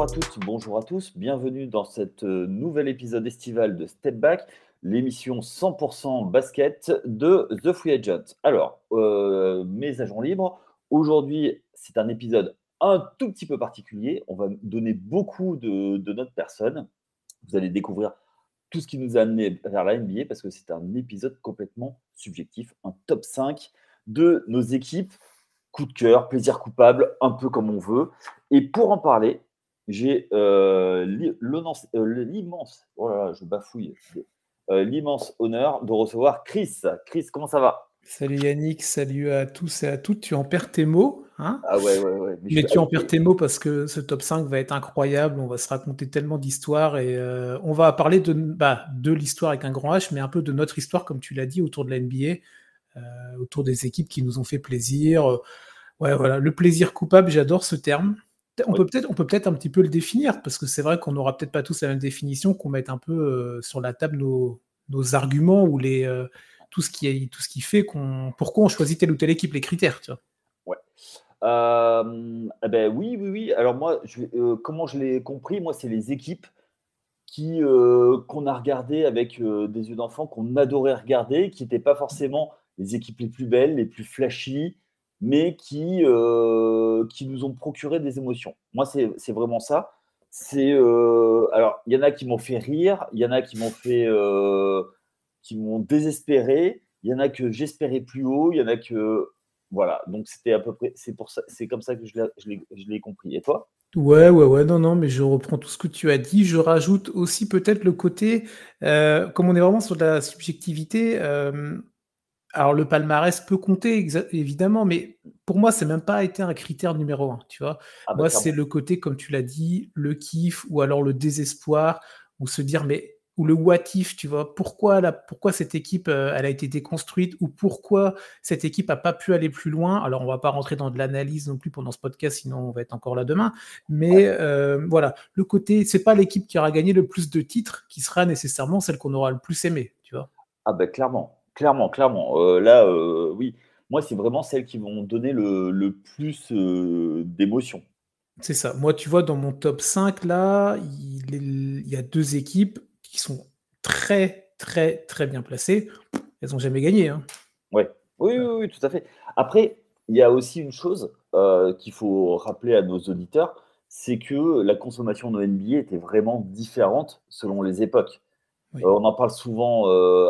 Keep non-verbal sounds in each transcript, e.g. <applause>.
Bonjour à toutes, bonjour à tous, bienvenue dans cet euh, nouvel épisode estival de Step Back, l'émission 100% basket de The Free Agent. Alors, euh, mes agents libres, aujourd'hui c'est un épisode un tout petit peu particulier, on va donner beaucoup de, de notre personne, vous allez découvrir tout ce qui nous a amené vers la NBA parce que c'est un épisode complètement subjectif, un top 5 de nos équipes coup de cœur, plaisir coupable, un peu comme on veut. Et pour en parler, j'ai euh, euh, l'immense, oh là là, je bafouille, euh, l'immense honneur de recevoir Chris. Chris, comment ça va? Salut Yannick, salut à tous et à toutes. Tu en perds tes mots, hein? Ah ouais, ouais, ouais. Mais, tu en perds tes mots parce que ce top 5 va être incroyable. On va se raconter tellement d'histoires et on va parler de, bah, de l'histoire avec un grand H, mais un peu de notre histoire, comme tu l'as dit, autour de la NBA. Euh, autour des équipes qui nous ont fait plaisir. Ouais, voilà, le plaisir coupable, j'adore ce terme. On peut peut-être, on peut peut-être un petit peu le définir parce que c'est vrai qu'on n'aura peut-être pas tous la même définition, qu'on mette un peu euh, sur la table nos, nos arguments ou les euh, tout ce qui tout ce qui fait qu'on pourquoi on choisit telle ou telle équipe, les critères, tu vois. Ouais. eh ben oui, oui, oui. Alors moi, je, comment je l'ai compris, moi, c'est les équipes qui qu'on a regardées avec des yeux d'enfant, qu'on adorait regarder, qui n'étaient pas forcément les équipes les plus belles, les plus flashy, mais qui, euh, qui nous ont procuré des émotions. Moi, c'est vraiment ça. C'est euh, alors, il y en a qui m'ont fait rire, il y en a qui m'ont fait, euh, qui m'ont désespéré, il y en a que j'espérais plus haut, il y en a que voilà. Donc c'était à peu près, c'est pour ça, c'est comme ça que je l'ai compris. Et toi? Ouais, ouais, ouais, non, non, mais je reprends tout ce que tu as dit. Je rajoute aussi peut-être le côté, comme on est vraiment sur de la subjectivité, alors le palmarès peut compter évidemment, mais pour moi c'est même pas été un critère numéro un. Tu vois, ah, moi c'est le côté comme tu l'as dit, le kiff ou alors le désespoir ou se dire mais ou le what if, tu vois, pourquoi la, pourquoi cette équipe euh, elle a été déconstruite ou pourquoi cette équipe a pas pu aller plus loin? Alors on va pas rentrer dans de l'analyse non plus pendant ce podcast, sinon on va être encore là demain. Mais euh, voilà, le côté c'est pas l'équipe qui aura gagné le plus de titres qui sera nécessairement celle qu'on aura le plus aimé, tu vois. Ah ben clairement. Clairement, clairement. Euh, là, euh, oui, moi, c'est vraiment celles qui vont donner le, plus euh, d'émotion. C'est ça. Moi, tu vois, dans mon top 5, là, il, y a deux équipes qui sont très, très, très bien placées. Elles n'ont jamais gagné. Hein. Ouais. Oui, oui, oui, tout à fait. Après, il y a aussi une chose qu'il faut rappeler à nos auditeurs, c'est que la consommation de NBA était vraiment différente selon les époques. on en parle souvent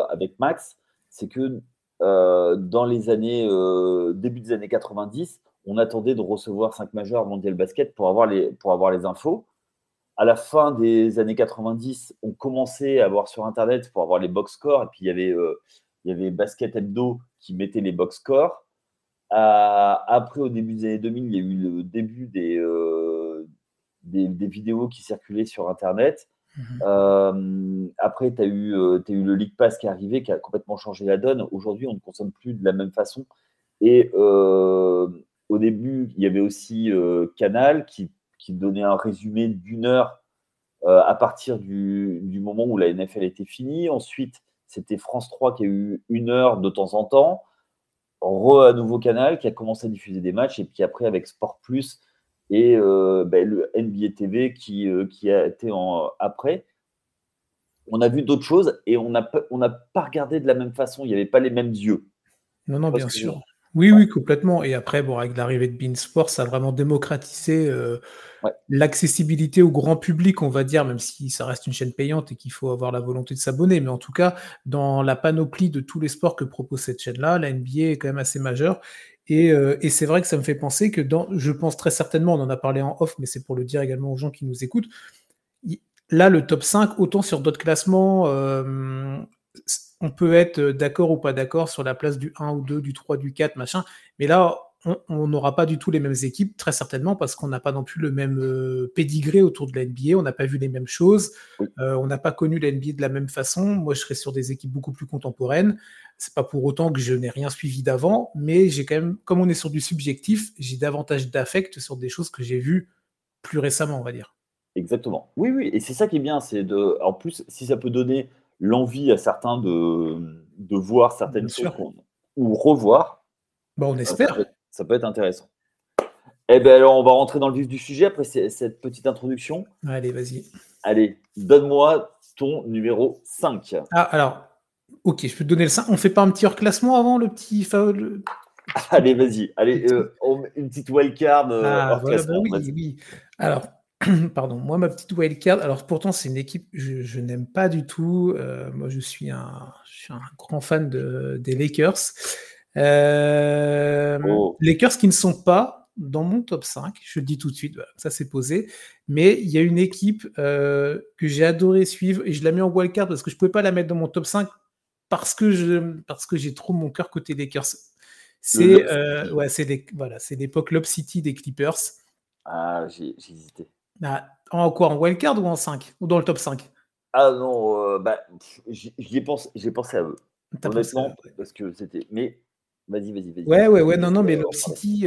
avec Max c'est que euh, dans les années, euh, début des années 90, on attendait de recevoir 5 majeurs mondial basket pour avoir les, pour avoir les infos. À la fin des années 90, on commençait à voir sur Internet pour avoir les box scores. Et puis, il y avait, euh, il y avait Basket Hebdo qui mettait les box scores. après, au début des années 2000, il y a eu le début des, des vidéos qui circulaient sur Internet. Mhm. Euh, après, tu as, eu, euh, eu le League Pass qui est arrivé, qui a complètement changé la donne. Aujourd'hui, on ne consomme plus de la même façon. Et euh, au début, il y avait aussi Canal qui, qui, donnait un résumé d'une heure à partir du, du, moment où la NFL était finie. Ensuite, c'était France 3 qui a eu une heure de temps en temps. Re à nouveau Canal qui a commencé à diffuser des matchs. Et puis après, avec Sport Plus, et euh, ben, le NBA TV qui, euh, qui a été en, après. On a vu d'autres choses et on n'a pas regardé de la même façon. Il n'y avait pas les mêmes yeux. Non, non, bien sûr. Oui, oui, complètement. Et après, bon, avec l'arrivée de Beansport, ça a vraiment démocratisé euh, l'accessibilité au grand public, on va dire, même si ça reste une chaîne payante et qu'il faut avoir la volonté de s'abonner. Mais en tout cas, dans la panoplie de tous les sports que propose cette chaîne-là, la NBA est quand même assez majeure. Euh, et, c'est vrai que ça me fait penser que dans, je pense très certainement, on en a parlé en off, mais c'est pour le dire également aux gens qui nous écoutent. Là, le top 5, autant sur d'autres classements, euh, on peut être d'accord ou pas d'accord sur la place du 1 ou 2, du 3, du 4, machin. Mais là, on n'aura pas du tout les mêmes équipes, très certainement, parce qu'on n'a pas non plus le même euh, pédigré autour de la NBA, on n'a pas vu les mêmes choses, euh, on n'a pas connu la NBA de la même façon. Moi, je serais sur des équipes beaucoup plus contemporaines. C'est pas pour autant que je n'ai rien suivi d'avant, mais j'ai quand même, comme on est sur du subjectif, j'ai davantage d'affect sur des choses que j'ai vues plus récemment, on va dire. Exactement. Oui, oui, et c'est ça qui est bien, c'est de, en plus, si ça peut donner l'envie à certains de, de voir certaines choses ou revoir. Bah, on espère ça peut être intéressant. Eh bien, alors, on va rentrer dans le vif du sujet après cette petite introduction. Allez, vas-y. Allez, donne-moi ton numéro 5. Ah, alors, ok, je peux te donner le 5. On fait pas un petit hors-classement avant, le petit Allez, vas-y. Allez, euh, une petite wildcard euh, ah, bah oui, oui. Alors, <clears throat> pardon, moi, ma petite wildcard, alors pourtant, c'est une équipe que je, n'aime pas du tout. Euh, moi, je suis, un, je suis un grand fan de, des Lakers. Oh. Lakers qui ne sont pas dans mon top 5, je le dis tout de suite, ça c'est posé. Mais il y a une équipe euh, que j'ai adoré suivre et je la mets en wildcard parce que je ne pouvais pas la mettre dans mon top 5 parce que je parce que j'ai trop mon cœur côté Lakers. C'est euh, ouais, c'est voilà, c'est l'époque Lob City des Clippers. Ah, j'ai hésité. Ah, en quoi En wildcard ou en 5 Ou dans le top 5 Ah non, euh, bah, j'ai pensé, pensé à eux. Honnêtement, parce que c'était. Mais vas-y, vas-y, vas-y. Ouais, ouais, ouais, non, non, mais Lob City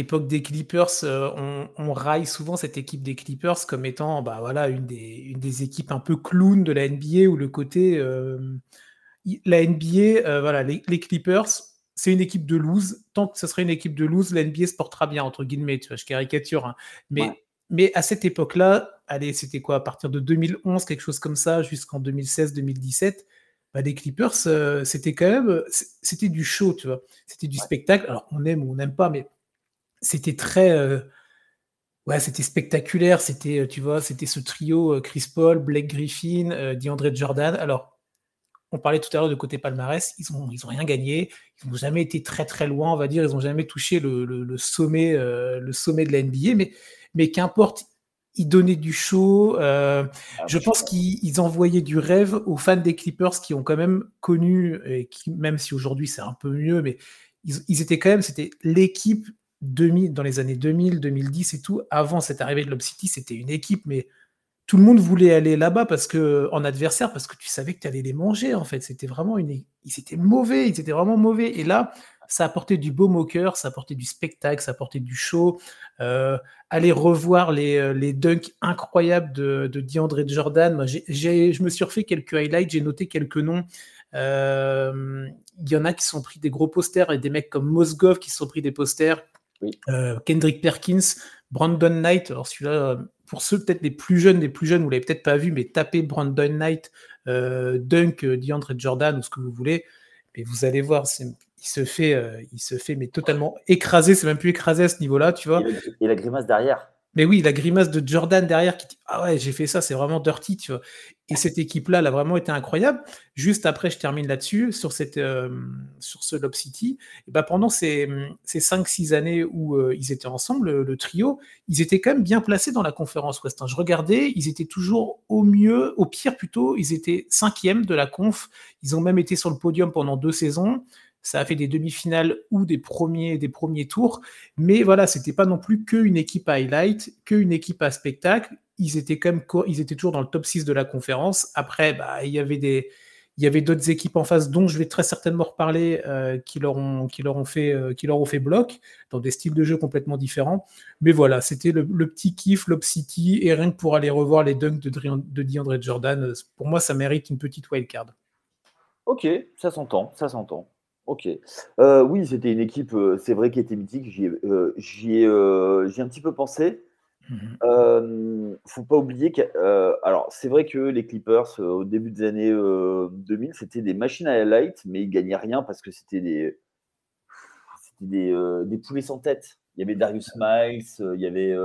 époque des Clippers, euh, on, raille souvent cette équipe des Clippers comme étant bah, voilà, une, des, des équipes un peu clown de la NBA où le côté. Euh, la NBA, euh, voilà, les, Clippers, c'est une équipe de lose. Tant que ce serait une équipe de lose, la NBA se portera bien, entre guillemets, tu vois, je caricature. Hein. Mais, mais à cette époque-là, allez, c'était quoi, à partir de 2011, quelque chose comme ça, jusqu'en 2016-2017, bah, les Clippers, c'était quand même, c'était du show, tu vois. C'était du spectacle. Alors, on aime ou on n'aime pas, mais c'était très. Euh, ouais, c'était spectaculaire. C'était, euh, tu vois, c'était ce trio euh, Chris Paul, Blake Griffin, DeAndre Jordan. Alors, on parlait tout à l'heure de côté palmarès, ils ont rien gagné, ils n'ont jamais été très très loin, on va dire, ils n'ont jamais touché le, sommet, le sommet de la NBA, mais, mais qu'importe, ils donnaient du show. Ah, je pense qu'ils envoyaient du rêve aux fans des Clippers qui ont quand même connu, et qui, même si aujourd'hui c'est un peu mieux, mais ils, ils étaient quand même, c'était l'équipe 2000, dans les années 2000, 2010 et tout, avant cette arrivée de Lob City, c'était une équipe, mais tout le monde voulait aller là-bas parce que en adversaire parce que tu savais que tu allais les manger en fait. C'était vraiment une, ils étaient mauvais, ils étaient vraiment mauvais. Et là, ça apportait du beau moqueur, ça apportait du spectacle, ça apportait du show. Euh, aller revoir les, euh, les dunks incroyables de, de DeAndre Jordan. Moi, je me suis refait quelques highlights, j'ai noté quelques noms. Euh, il y en a qui sont pris des gros posters et des mecs comme Mosgov qui sont pris des posters. Euh, Kendrick Perkins, Brandon Knight. Alors celui-là, pour ceux peut-être les plus jeunes, les plus jeunes, vous l'avez peut-être pas vu, mais tapez Brandon Knight, euh, Dunk, DeAndre Jordan ou ce que vous voulez, mais vous allez voir, il se fait, il se fait mais totalement écrasé. C'est même plus écrasé à ce niveau-là, tu vois. et la grimace derrière. Mais oui, la grimace de Jordan derrière qui dit Ah ouais, j'ai fait ça, c'est vraiment dirty, tu vois. Et cette équipe-là, elle a vraiment été incroyable. Juste après, je termine là-dessus, sur, cette, euh, sur ce Lob City. Et ben pendant ces, ces 5-6 années où euh, ils étaient ensemble, le, trio, ils étaient quand même bien placés dans la conférence Ouest. Hein. Je regardais, ils étaient toujours au mieux, au pire plutôt, ils étaient cinquième de la conf. Ils ont même été sur le podium pendant deux saisons ça a fait des demi-finales ou des premiers, des premiers tours. Mais voilà, c'était pas non plus qu'une équipe highlight, qu'une équipe à spectacle. Ils étaient quand même, ils étaient toujours dans le top 6 de la conférence. Après, bah, il y avait des, il y avait d'autres équipes en face dont je vais très certainement reparler euh, qui, leur ont, qui, leur ont fait, euh, qui leur ont fait bloc dans des styles de jeu complètement différents. Mais voilà, c'était le, petit kiff, Lob City, et rien que pour aller revoir les dunks de, de DeAndre Jordan, euh, pour moi, ça mérite une petite wildcard. Ok, ça s'entend, ça s'entend. Ok. Euh, oui, c'était une équipe, euh, c'est vrai, qui était mythique. J'y ai, euh, un petit peu pensé. Mmh faut pas oublier que, alors, c'est vrai que les Clippers, au début des années 2000, c'était des machines à highlight, mais ils gagnaient rien parce que c'était des, des, des poulets sans tête. Il y avait Darius Miles, il y avait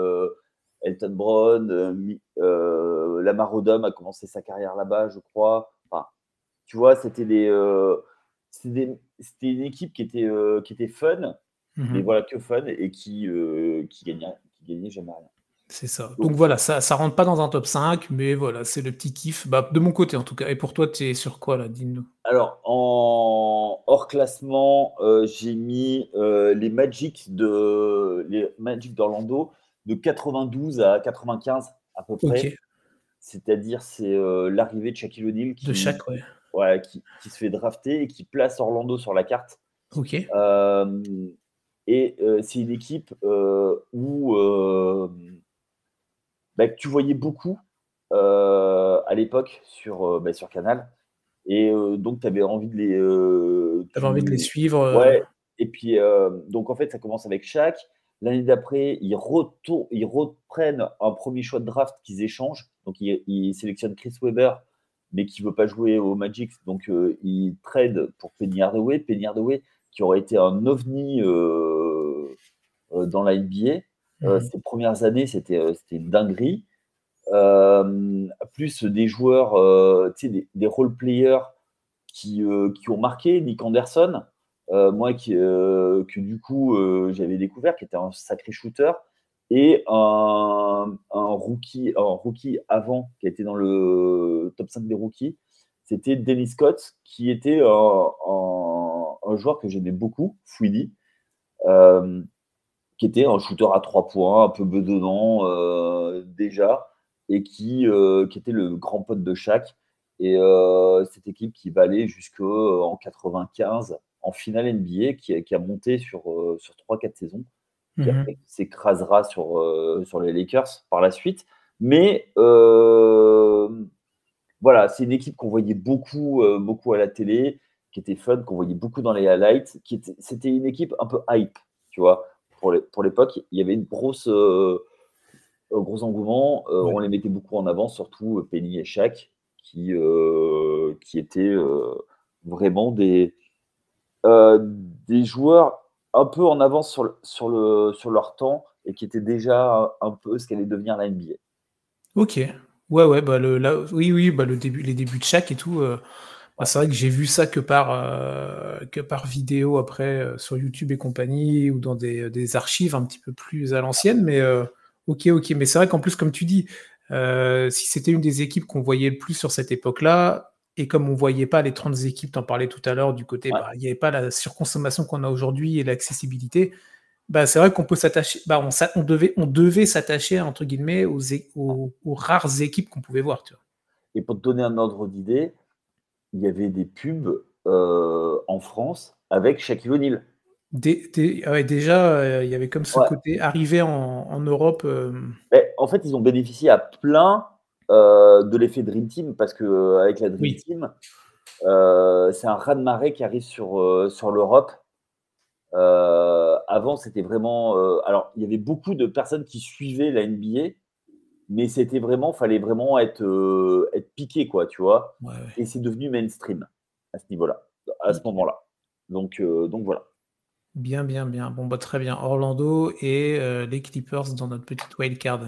Elton Brown, Lamar Odom a commencé sa carrière là-bas, je crois. Enfin, tu vois, c'était des c'était une équipe qui était, euh, qui était fun, mais mhm. voilà, que fun, et qui, euh, qui, gagnait, qui gagnait jamais rien. C'est ça. Donc, voilà, ça, ça rentre pas dans un top 5, mais voilà, c'est le petit kiff. Bah, de mon côté en tout cas. Et pour toi, tu es sur quoi là Dis-nous. Alors, en hors classement, euh, j'ai mis les Magic de les Magic d'Orlando de 92 à 95 à peu près. C'est-à-dire, c'est l'arrivée de Shaquille O'Neal qui, de chaque, ouais qui, se fait drafter et qui place Orlando sur la carte. Ok. Euh, et euh, c'est une équipe euh, où bah, tu voyais beaucoup à l'époque sur, bah, sur Canal. Et donc, tu avais envie de les. avais envie de les suivre. Ouais. Et puis, donc, en fait, ça commence avec Shaq. L'année d'après, ils, ils reprennent un premier choix de draft qu'ils échangent. Donc, ils, sélectionnent Chris Weber, mais qui ne veut pas jouer au Magic. Donc, euh, ils trade pour Penny Hardaway. Penny Hardaway, qui aurait été un ovni euh, euh, dans la NBA. Mhm. Ces premières années, c'était une dinguerie. plus des joueurs, des, des role-players qui, qui, ont marqué. Nick Anderson, moi qui, que du coup j'avais découvert, qui était un sacré shooter, et un, rookie, avant, qui a été dans le top 5 des rookies, c'était Dennis Scott, qui était un, joueur que j'aimais beaucoup, Fouidi, qui était un shooter à 3 points, un peu bedonnant déjà, et qui, était le grand pote de Shaq. Et cette équipe qui va aller jusqu'en 95 en finale NBA, qui, a monté sur, euh, sur 3-4 saisons, qui mhm. s'écrasera sur, euh, sur les Lakers par la suite. Mais euh, voilà, c'est une équipe qu'on voyait beaucoup, beaucoup à la télé, qui était fun, qu'on voyait beaucoup dans les highlights. Qui était, c'était une équipe un peu hype, tu vois. Pour, les, pour l'époque, il y avait une grosse, gros engouement. On les mettait beaucoup en avant, surtout Penny et Shaq, qui, qui étaient vraiment des, euh, des joueurs un peu en avance sur, le, sur, le, sur leur temps et qui étaient déjà un peu ce qu'allait devenir la NBA. Ok. Ouais, ouais, bah le, oui, oui, bah le début, les débuts de chaque et tout. Euh, bah, c'est vrai que j'ai vu ça que par, euh, que par vidéo après sur YouTube et compagnie ou dans des, des, archives un petit peu plus à l'ancienne. Mais ok, ok. Mais c'est vrai qu'en plus, comme tu dis, si c'était une des équipes qu'on voyait le plus sur cette époque-là, et comme on ne voyait pas les 30 équipes, tu en parlais tout à l'heure, du côté, bah, il n'y avait pas la surconsommation qu'on a aujourd'hui et l'accessibilité. Bah, c'est vrai qu'on peut s'attacher, bah, on, on, devait, on devait s'attacher, entre guillemets, aux, aux, rares équipes qu'on pouvait voir. Tu vois. Et pour te donner un ordre d'idée, il y avait des pubs euh, en France avec Shaquille O'Neal. déjà, euh, il y avait comme ce côté arrivé en, Europe. Euh, en fait, ils ont bénéficié à plein de l'effet Dream Team, parce que euh, avec la Dream Team, euh, c'est un raz-de-marée qui arrive sur, sur l'Europe. avant, c'était vraiment. alors, il y avait beaucoup de personnes qui suivaient la NBA, mais c'était vraiment, fallait vraiment être, être piqué, quoi, tu vois. Et c'est devenu mainstream à ce niveau-là, à ce moment-là. Donc, donc voilà. Bien, bien, bien. Bon, bah, très bien. Orlando et les Clippers dans notre petite wildcard.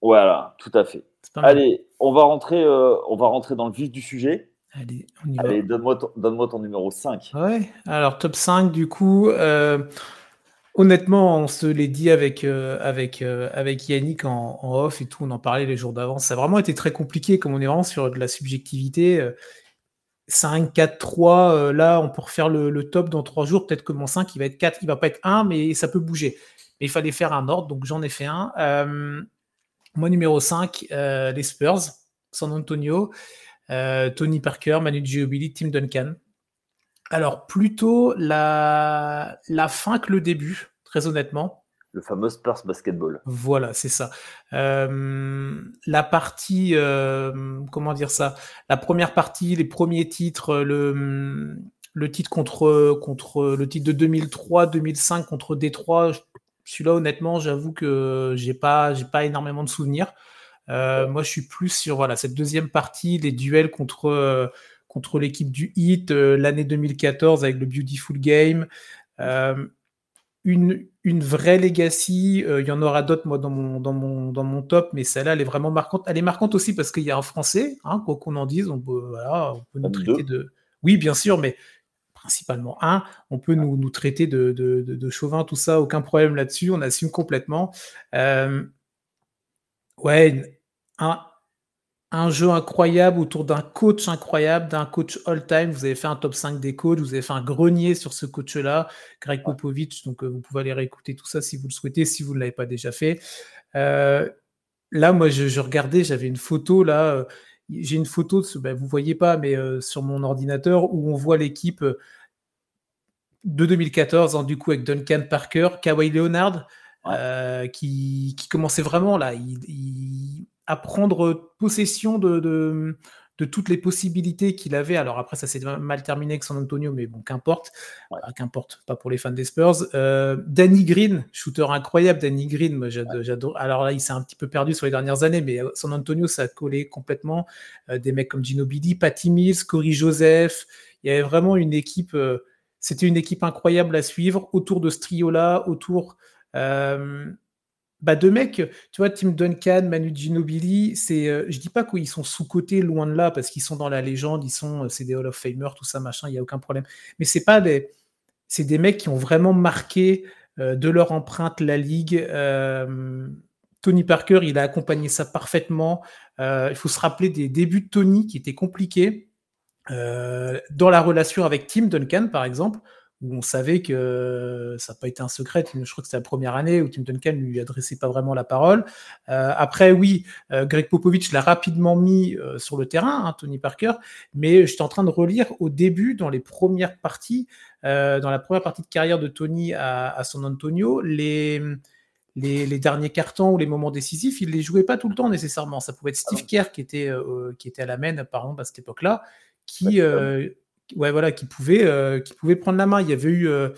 Voilà, tout à fait. Allez, on va, rentrer, euh, on va rentrer dans le vif du sujet. Allez, on y Allez, donne-moi ton, donne ton, numéro 5. Ouais, alors top 5, du coup, euh, honnêtement, on se l'est dit avec, euh, avec, avec Yannick en, off et tout, on en parlait les jours d'avant. Ça a vraiment été très compliqué, comme on est vraiment sur de la subjectivité. 5, 4, 3, là, on peut refaire le, top dans 3 jours. Peut-être que mon 5, il va être 4, il va pas être 1, mais ça peut bouger. Mais il fallait faire un ordre, donc j'en ai fait un. Moi, numéro 5, euh, les Spurs, San Antonio, euh, Tony Parker, Manu Ginobili, Tim Duncan. Alors, plutôt la, la fin que le début, très honnêtement. Le fameux Spurs basketball. Voilà, c'est ça. Euh, la partie, comment dire ça? La première partie, les premiers titres, le, le titre contre, contre le titre de 2003-2005 contre Détroit, celui-là, honnêtement, j'avoue que j'ai pas, j'ai pas énormément de souvenirs. Euh, moi, je suis plus sur voilà cette deuxième partie, les duels contre euh, contre l'équipe du Heat euh, l'année 2014 avec le Beautiful Game. une, une vraie legacy. Il y en aura d'autres moi dans mon dans mon dans mon top, mais celle-là, elle est vraiment marquante. Elle est marquante aussi parce qu'il y a un Français, hein, quoi qu'on en dise. On peut voilà, on peut nous traiter de oui, bien sûr, mais principalement un. On peut nous, traiter de, de, chauvin, tout ça, aucun problème là-dessus, on assume complètement. Euh, ouais, un, un, jeu incroyable autour d'un coach incroyable, d'un coach all-time. Vous avez fait un top 5 des coachs, vous avez fait un grenier sur ce coach-là, Greg Popovich, donc euh, vous pouvez aller réécouter tout ça si vous le souhaitez, si vous ne l'avez pas déjà fait. Euh, là, moi, je, je regardais, j'avais une photo là j'ai une photo, de ben, vous voyez pas, mais euh, sur mon ordinateur, où on voit l'équipe euh, de 2014, hein, du coup avec Duncan Parker, Kawhi Leonard, euh, qui, commençait vraiment là, il, à prendre possession de, de, de toutes les possibilités qu'il avait. Alors après, ça s'est mal terminé avec San Antonio, mais bon, qu'importe. qu'importe, pas pour les fans des Spurs. Euh, Danny Green, shooter incroyable, Danny Green, moi j'adore. Alors là, il s'est un petit peu perdu sur les dernières années, mais San Antonio, ça a collé complètement. des mecs comme Gino Bidi, Patty Mills, Corey Joseph. Il y avait vraiment une équipe. C'était une équipe incroyable à suivre autour de ce trio-là, autour bah, deux mecs, tu vois, Tim Duncan, Manu Ginobili, c'est, euh, je dis pas qu'ils sont sous-cotés, loin de là, parce qu'ils sont dans la légende, ils sont, euh, c'est des Hall of Famer, tout ça, machin, il y a aucun problème. Mais c'est pas des, c'est des mecs qui ont vraiment marqué euh, de leur empreinte la ligue. Tony Parker, il a accompagné ça parfaitement. il faut se rappeler des débuts de Tony qui étaient compliqués. dans la relation avec Tim Duncan, par exemple, où on savait que ça n'a pas été un secret. Je crois que c'était la première année où Tim Duncan lui adressait pas vraiment la parole. Euh, après, oui, euh, Greg Popovich l'a rapidement mis euh, sur le terrain, hein, Tony Parker, mais j'étais en train de relire au début, dans les premières parties, dans la première partie de carrière de Tony à, San Antonio, les, les, derniers cartons ou les moments décisifs, il les jouait pas tout le temps nécessairement. Ça pouvait être Steve ah Kerr qui était, qui était à la main, par exemple, à cette époque-là, qui ouais, voilà, qui pouvait, euh, qui pouvait prendre la main. Il y avait eu, euh,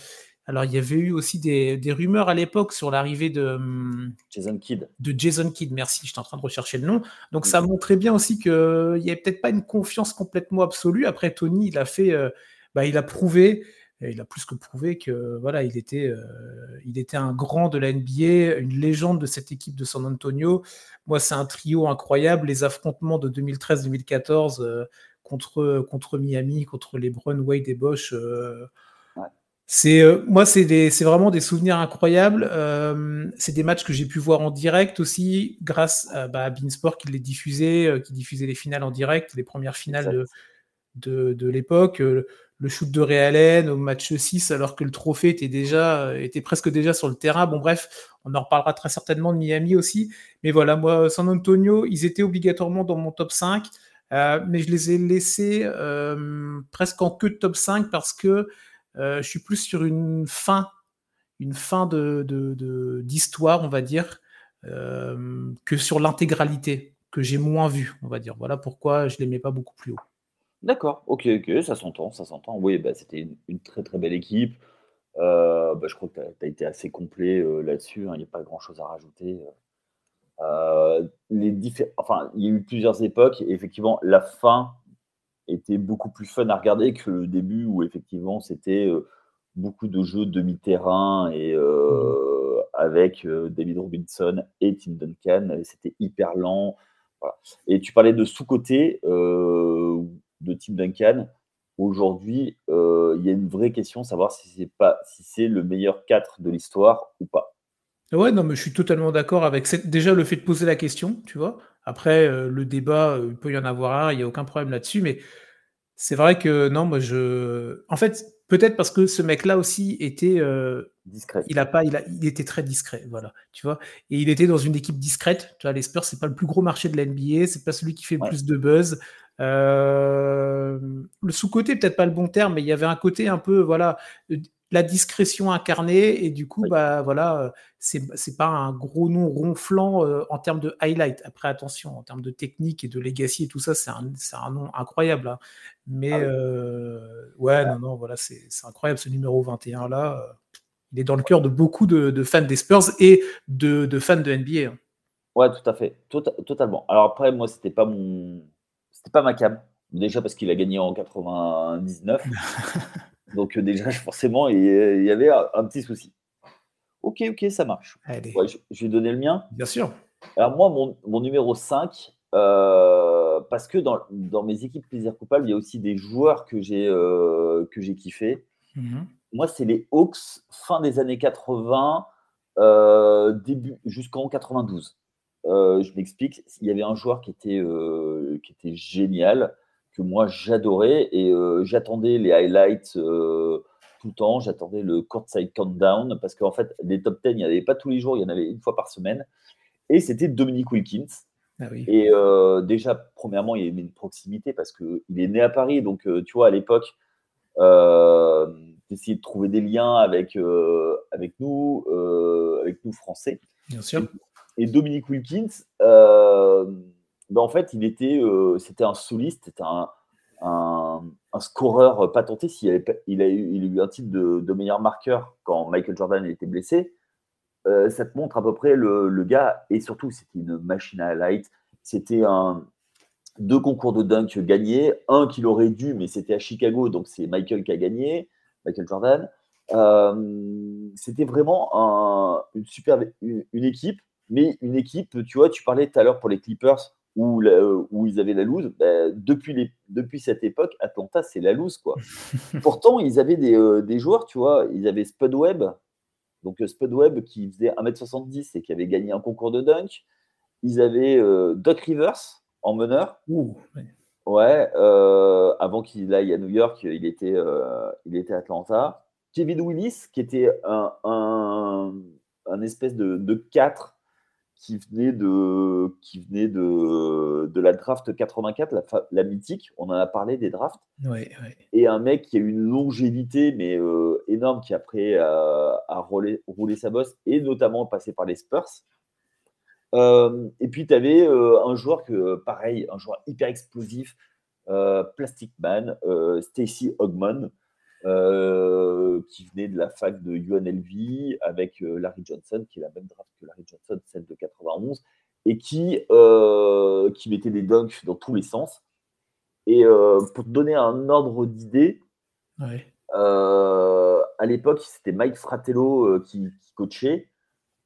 alors il y avait eu aussi des, des rumeurs à l'époque sur l'arrivée de hum, Jason Kidd. De Jason Kidd, merci, j'étais en train de rechercher le nom. Donc ça montrait bien aussi qu'il n'y avait peut-être pas une confiance complètement absolue. Après Tony, il a fait, euh, bah, il a prouvé, il a plus que prouvé que voilà, il était, il était un grand de la NBA, une légende de cette équipe de San Antonio. Moi, c'est un trio incroyable. Les affrontements de 2013-2014 contre, contre Miami, contre les Brun, Wade et Bosch. Euh, c'est euh, moi, c'est vraiment des souvenirs incroyables. Euh, c'est des matchs que j'ai pu voir en direct aussi, grâce à, bah, Beansport qui les diffusait, qui diffusait les finales en direct, les premières finales de, de, l'époque. le shoot de Ray Allen au match 6, alors que le trophée était déjà était presque déjà sur le terrain. Bon, bref, on en reparlera très certainement de Miami aussi. Mais voilà, moi, San Antonio, ils étaient obligatoirement dans mon top 5. Euh, mais je les ai laissés euh, presque en queue de top 5 parce que euh, je suis plus sur une fin, une fin de, d'histoire, on va dire, que sur l'intégralité, que j'ai moins vu, on va dire. Voilà pourquoi je ne les mets pas beaucoup plus haut. D'accord, ok, ok, ça s'entend, ça s'entend. Oui, bah, c'était une, très très belle équipe. Bah, je crois que tu as, été assez complet là-dessus, hein. il n'y a pas grand-chose à rajouter. Euh, les enfin, il y a eu plusieurs époques. Et effectivement, la fin était beaucoup plus fun à regarder que le début où effectivement c'était euh, beaucoup de jeux demi-terrain et euh, avec David Robinson et Tim Duncan. C'était hyper lent. Et tu parlais de sous-côté de Tim Duncan. Aujourd'hui, il y a une vraie question, savoir si c'est pas si c'est le meilleur 4 de l'histoire ou pas. Ouais, non, mais je suis totalement d'accord avec déjà le fait de poser la question, tu vois. Après, euh, le débat, euh, il peut y en avoir un, il n'y a aucun problème là-dessus, mais c'est vrai que non, moi je. En fait, peut-être parce que ce mec-là aussi était. Euh, discret. Il a pas, il, a, il était très discret, voilà, tu vois. Et il était dans une équipe discrète. Tu vois, les Spurs, c'est pas le plus gros marché de la NBA, c'est pas celui qui fait le plus de buzz. le sous-côté, peut-être pas le bon terme, mais il y avait un côté un peu, voilà, la discrétion incarnée et du coup bah voilà euh, c'est c'est pas un gros nom ronflant euh, en termes de highlight. Après attention en termes de technique et de legacy et tout ça c'est un, un nom incroyable hein. mais ah euh, ouais non non voilà c'est incroyable ce numéro 21 là il est dans le cœur de beaucoup de, fans des Spurs et de, fans de NBA hein. ouais tout à fait. Tota-, totalement. Alors après moi c'était pas mon c'était pas ma cam. Déjà parce qu'il a gagné en 99 <laughs> Donc euh, déjà, <laughs> forcément, il y avait un, petit souci. Ok, ok, ça marche. je, vais donner le mien. Bien sûr. Alors moi, mon, numéro 5, euh, parce que dans, mes équipes plaisir coupable, il y a aussi des joueurs que j'ai euh, que j'ai kiffé. Mhm. Moi, c'est les Hawks, fin des années 80, début jusqu'en 92. je m'explique. Il y avait un joueur qui était, qui était génial que moi j'adorais et euh, j'attendais les highlights euh, tout le temps, j'attendais le courtside countdown parce qu'en fait, les top 10, il n'y en avait pas tous les jours, il y en avait une fois par semaine. Et c'était Dominique Wilkins. Ah et euh, déjà, premièrement, il y avait une proximité parce qu'il est né à Paris. Donc, tu vois, à l'époque, d'essayer de trouver des liens avec, avec nous, avec nous Français. Bien sûr. Et, Dominique Wilkins, bah, en fait, il était, c'était un soliste, c'était un, un, scoreur patenté. S'il il a, eu, il a eu un titre de, meilleur marqueur quand Michael Jordan était blessé. ça te montre à peu près le, le gars, et surtout, c'était une machine à light. C'était un, deux concours de dunk gagnés, un qu'il aurait dû, mais c'était à Chicago, donc c'est Michael qui a gagné, Michael Jordan. Euh, c'était vraiment une super une, équipe, mais une équipe, tu vois, tu parlais tout à l'heure pour les Clippers où, où ils avaient la loose. Ben, depuis, les, depuis cette époque, Atlanta, c'est la loose, quoi. <laughs> Pourtant, ils avaient des, euh, des, joueurs, tu vois, ils avaient Spud Webb, donc euh, Spud Webb qui faisait 1m70 et qui avait gagné un concours de dunk. Ils avaient Doc Rivers, en meneur. ouais. Euh, avant qu'il aille à New York, il était, euh, il était à Atlanta. Kevin Willis, qui était un, un, espèce de, de 4 qui venait de, qui venait de, de la draft 84, la, la, mythique. On en a parlé des drafts. Et un mec qui a une longévité, mais euh, énorme, qui après a, a roulé, roulé, sa bosse et notamment passé par les Spurs. Euh, et puis, tu avais euh, un joueur que, pareil, un joueur hyper explosif, Plastic Man, Stacy Hogman, qui venait de la fac de UNLV avec Larry Johnson, qui est la même draft que Larry Johnson, celle de 91, et qui, qui mettait des dunks dans tous les sens. Et pour te donner un ordre d'idée, à l'époque, c'était Mike Fratello qui, coachait.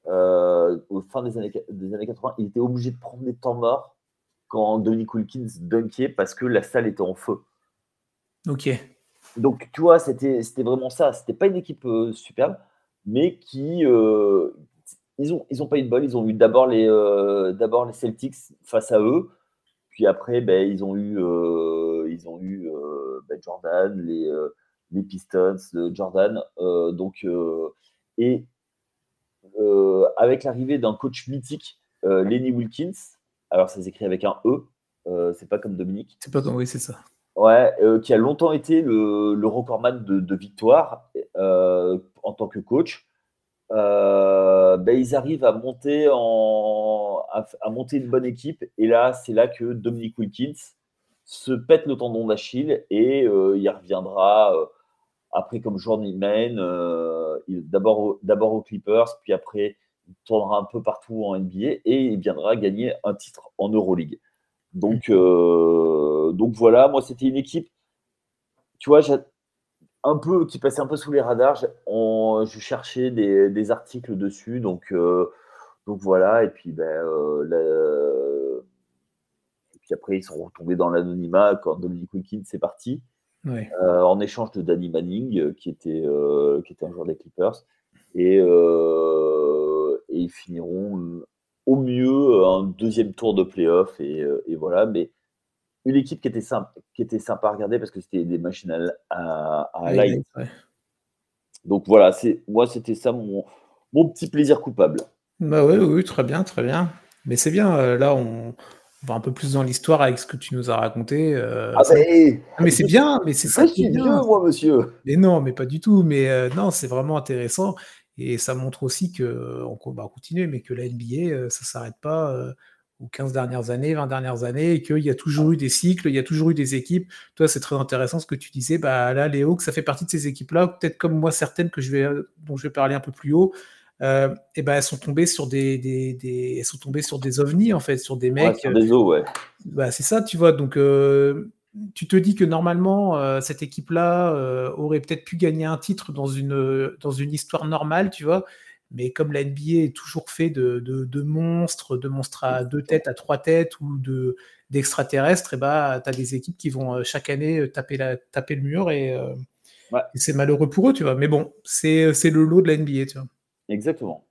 Euh, au fin des années, des années 80, il était obligé de prendre des temps morts quand Dominic Wilkins dunkait parce que la salle était en feu. Ok. Donc, tu vois, c'était vraiment ça. C'était pas une équipe euh, superbe, mais qui. Euh, ils n'ont ont pas eu de bol. Ils ont eu d'abord les, les Celtics face à eux. Puis après, ben, ils ont eu, ils ont eu ben, Jordan, les, Pistons Jordan. donc, et euh, avec l'arrivée d'un coach mythique, euh, Lenny Wilkins. Alors, ça s'écrit avec un E, euh, c'est pas comme Dominique. C'est pas comme, oui, c'est ça. Ouais, qui a longtemps été le, le recordman de, victoire en tant que coach. ben, ils arrivent à monter, en, à, monter une bonne équipe. Et là, c'est là que Dominique Wilkins se pète le tendon d'Achille et il reviendra après, comme journeyman, euh, d'abord, d'abord aux Clippers, puis après, il tournera un peu partout en NBA et il viendra gagner un titre en Euroleague. Donc, euh, donc voilà, moi, c'était une équipe, tu vois, un peu, qui passait un peu sous les radars. je cherchais des, articles dessus, donc, euh, donc voilà. Et puis, ben, et puis après, ils sont retombés dans l'anonymat quand Dominic Wilkins est parti. Euh, en échange de Danny Manning, euh, qui était, euh, qui était un joueur des Clippers. Et, et, ils finiront au mieux un deuxième tour de playoff. Et, et voilà, mais une équipe qui était, sympa, qui était sympa à regarder parce que c'était des machines à, à. Donc voilà, c'est, moi, c'était ça mon, mon petit plaisir coupable. Bah oui, oui, très bien, très bien. Mais c'est bien, là, on, on va un peu plus dans l'histoire avec ce que tu nous as raconté. Euh, ah, mais, mais c'est bien, mais c'est ça qui est bien. moi, monsieur. Mais non, mais pas du tout. Mais euh, non, c'est vraiment intéressant. Et ça montre aussi que on va continuer, mais que la NBA, euh, ça ne s'arrête pas aux 15 dernières années, 20 dernières années, et qu'il y a toujours eu des cycles, il y a toujours eu des équipes. Toi, c'est très intéressant ce que tu disais. Bah, là, Léo, que ça fait partie de ces équipes-là, peut-être comme moi, certaines que je vais, dont je vais parler un peu plus haut, euh, et ben elles sont tombées sur des, des, des, elles sont tombées sur des ovnis en fait, sur des mecs. sur des os, ouais. Bah, c'est ça, tu vois. Donc euh, tu te dis que normalement euh, cette équipe-là aurait peut-être pu gagner un titre dans une dans une histoire normale, tu vois. Mais comme la NBA est toujours fait de, de, de monstres, de monstres à deux têtes, à trois têtes ou de d'extraterrestres, et bah tu as des équipes qui vont chaque année taper la taper le mur et, et c'est malheureux pour eux, tu vois. Mais bon, c'est le lot de la NBA, tu vois. Exactement.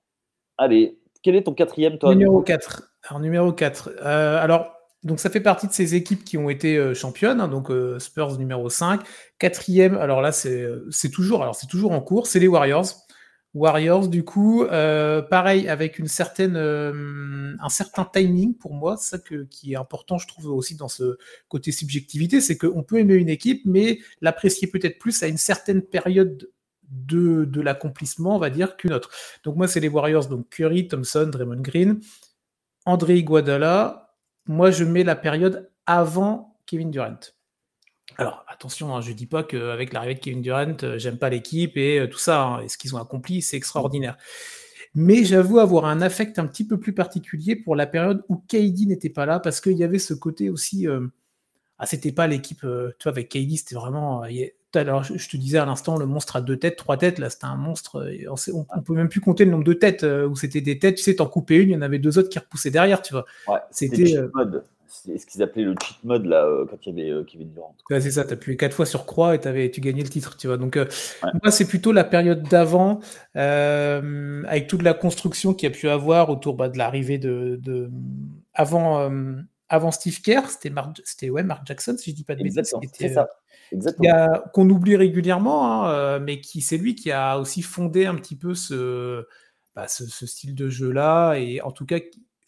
Allez, quel est ton quatrième, toi Numéro 4. Alors, numéro 4. Euh, alors, donc ça fait partie de ces équipes qui ont été euh, championnes, hein, donc euh, Spurs numéro 5. Quatrième, alors là, c'est toujours, alors c'est toujours en cours, c'est les Warriors. Warriors, du coup, pareil, avec une certaine, un certain timing pour moi, ça qui est important, je trouve aussi dans ce côté subjectivité, c'est qu'on peut aimer une équipe, mais l'apprécier peut-être plus à une certaine période de, de l'accomplissement, on va dire, qu'une autre. Donc moi, c'est les Warriors, donc Curry, Thompson, Draymond Green, André Iguodala, moi, je mets la période avant Kevin Durant. Alors, attention, hein, je ne dis pas qu'avec l'arrivée de Kevin Durant, j'aime pas l'équipe et tout ça. Hein, et ce qu'ils ont accompli, c'est extraordinaire. Mais j'avoue avoir un affect un petit peu plus particulier pour la période où KD n'était pas là, parce qu'il y avait ce côté aussi. ah, c'était pas l'équipe, tu vois, avec KD, c'était vraiment. Alors, je te disais à l'instant, le monstre à deux têtes, trois têtes, là, c'était un monstre. On, on, peut même plus compter le nombre de têtes, où c'était des têtes, tu sais, t'en coupais une, il y en avait deux autres qui repoussaient derrière, tu vois. c'était c'est ce qu'ils appelaient le cheat mode là euh, quand il y avait euh, Kevin Durant. c'est ça, tu appuyé quatre fois sur croix et avais, tu gagnais le titre, tu vois. Donc euh, moi c'est plutôt la période d'avant, avec toute la construction qu'il y a pu avoir autour bah, de l'arrivée de, avant, avant Steve Kerr, c'était Mark, c'était ouais Mark Jackson si je dis pas de bêtises. C'est ça. Qu'on oublie régulièrement, hein, mais qui c'est lui qui a aussi fondé un petit peu ce, bah, ce, ce style de jeu là et en tout cas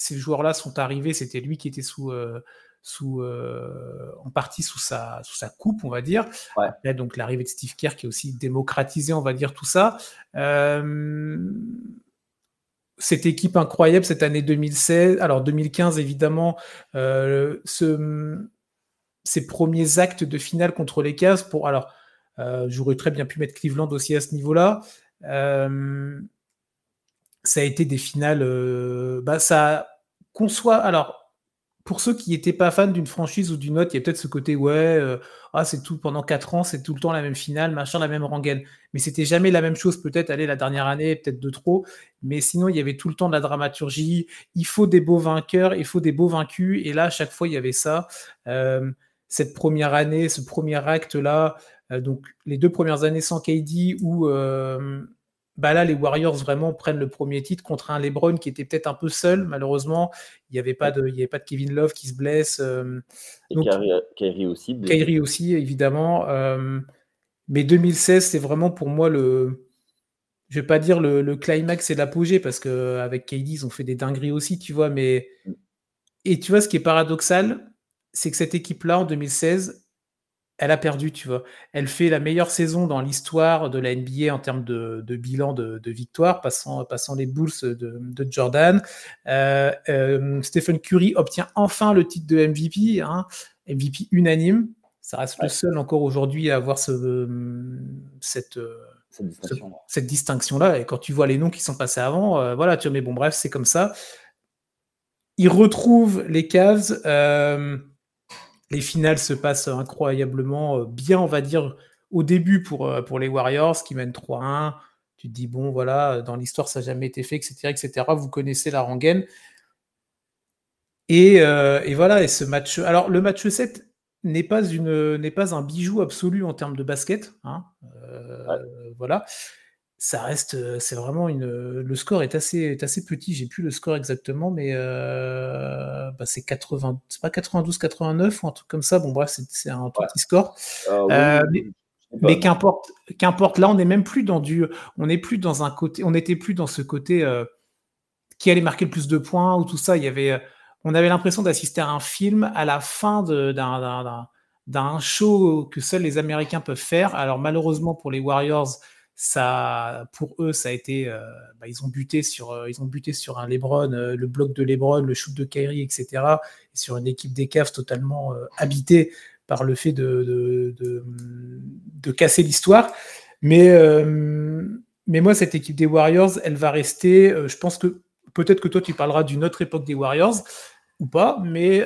ces joueurs-là sont arrivés, c'était lui qui était sous, euh, sous euh, en partie sous sa, sous sa coupe, on va dire. donc l'arrivée de Steve Kerr qui a aussi démocratisé, on va dire, tout ça. Euh, cette équipe incroyable cette année 2016, alors 2015 évidemment, ce, ces premiers actes de finale contre les Cavs pour alors j'aurais très bien pu mettre Cleveland aussi à ce niveau-là ça a été des finales. Euh, bah, ça qu'on soit. Alors, pour ceux qui n'étaient pas fans d'une franchise ou d'une autre, il y a peut-être ce côté ouais, euh, ah, c'est tout pendant 4 ans, c'est tout le temps la même finale, machin, la même rengaine. Mais c'était jamais la même chose, peut-être, aller la dernière année, peut-être de trop. Mais sinon, il y avait tout le temps de la dramaturgie. Il faut des beaux vainqueurs, il faut des beaux vaincus. Et là, à chaque fois, il y avait ça. Euh, cette première année, ce premier acte-là, donc les deux premières années sans KD, où bah là, les Warriors vraiment prennent le premier titre contre un LeBron qui était peut-être un peu seul, malheureusement. Il n'y avait, pas de, il y avait pas de Kevin Love qui se blesse. Euh, et Kyrie, aussi. Kyrie aussi, évidemment. Euh, mais 2016, c'est vraiment pour moi le. Je vais pas dire le, climax et l'apogée, parce qu'avec KD, ils ont fait des dingueries aussi, tu vois. Mais... Mm. Et tu vois, ce qui est paradoxal, c'est que cette équipe-là, en 2016, elle a perdu, tu vois. Elle fait la meilleure saison dans l'histoire de la NBA en termes de, bilan de, victoire, passant, passant les Bulls de, Jordan. Euh, euh, Stephen Curry obtient enfin le titre de MVP, hein, MVP unanime. Ça reste le seul encore aujourd'hui à avoir ce, cette, cette distinction-là. Et quand tu vois les noms qui sont passés avant, euh, voilà, tu vois, mais bon, bref, c'est comme ça. Il retrouve les Cavs. Les finales se passent incroyablement euh, bien, on va dire, au début pour, euh, pour les Warriors qui mènent 3-1. Tu te dis, bon, voilà, dans l'histoire, ça n'a jamais été fait, etc., etc. Vous connaissez la rengaine. Et, euh, et, voilà, et ce match. Alors, le match 7 n'est pas, une, n'est pas un bijou absolu en termes de basket. Hein, voilà ça reste, euh, c'est vraiment une. Le score est assez, est assez petit. J'ai plus le score exactement, mais euh, bah c'est 80, c'est pas 92-89 ou un truc comme ça. Bon bref, c'est un petit score. Ah euh, mais, qu'importe, qu'importe. Là, on n'est même plus dans du, on n'est plus dans un côté, on n'était plus dans ce côté qui allait marquer le plus de points ou tout ça. Il y avait, on avait l'impression d'assister à un film à la fin d'un d'un show que seuls les Américains peuvent faire. Alors malheureusement pour les Warriors ça, pour eux, ça a été, euh, bah, ils ont buté sur, euh, ils ont buté sur un LeBron, euh, le bloc de LeBron, le shoot de Kyrie, etc. Et sur une équipe des Cavs totalement habitée par le fait de, de, de, casser l'histoire. Mais, mais moi, cette équipe des Warriors, elle va rester. je pense que peut-être que toi, tu parleras d'une autre époque des Warriors ou pas, mais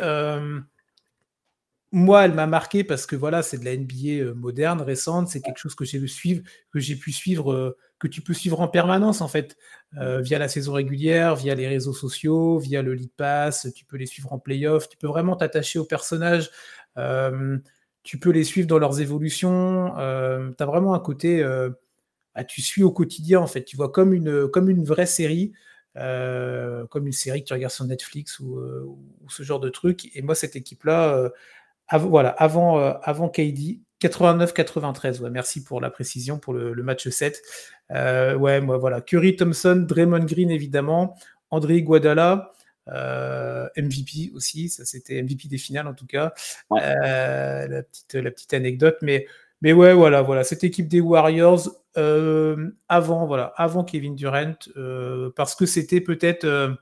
moi, elle m'a marqué parce que voilà, c'est de la NBA euh, moderne, récente, c'est quelque chose que j'ai suivre, que j'ai pu suivre, euh, que tu peux suivre en permanence en fait, euh, via la saison régulière, via les réseaux sociaux, via le lead pass, tu peux les suivre en playoff, tu peux vraiment t'attacher aux personnages, tu peux les suivre dans leurs évolutions, tu as vraiment un côté, bah, tu suis au quotidien en fait, tu vois comme une, comme une vraie série. comme une série que tu regardes sur Netflix ou, ou ce genre de truc. Et moi, cette équipe-là, voilà, avant, euh, avant KD, 89-93. Ouais, merci pour la précision pour le, match 7. Euh, ouais, moi, voilà. Curry, Thompson, Draymond Green, évidemment. André Guadala, euh, MVP aussi. Ça, c'était MVP des finales, en tout cas. la, petite, la petite anecdote. Mais, mais ouais, voilà, voilà. Cette équipe des Warriors, avant, voilà, avant Kevin Durant, parce que c'était peut-être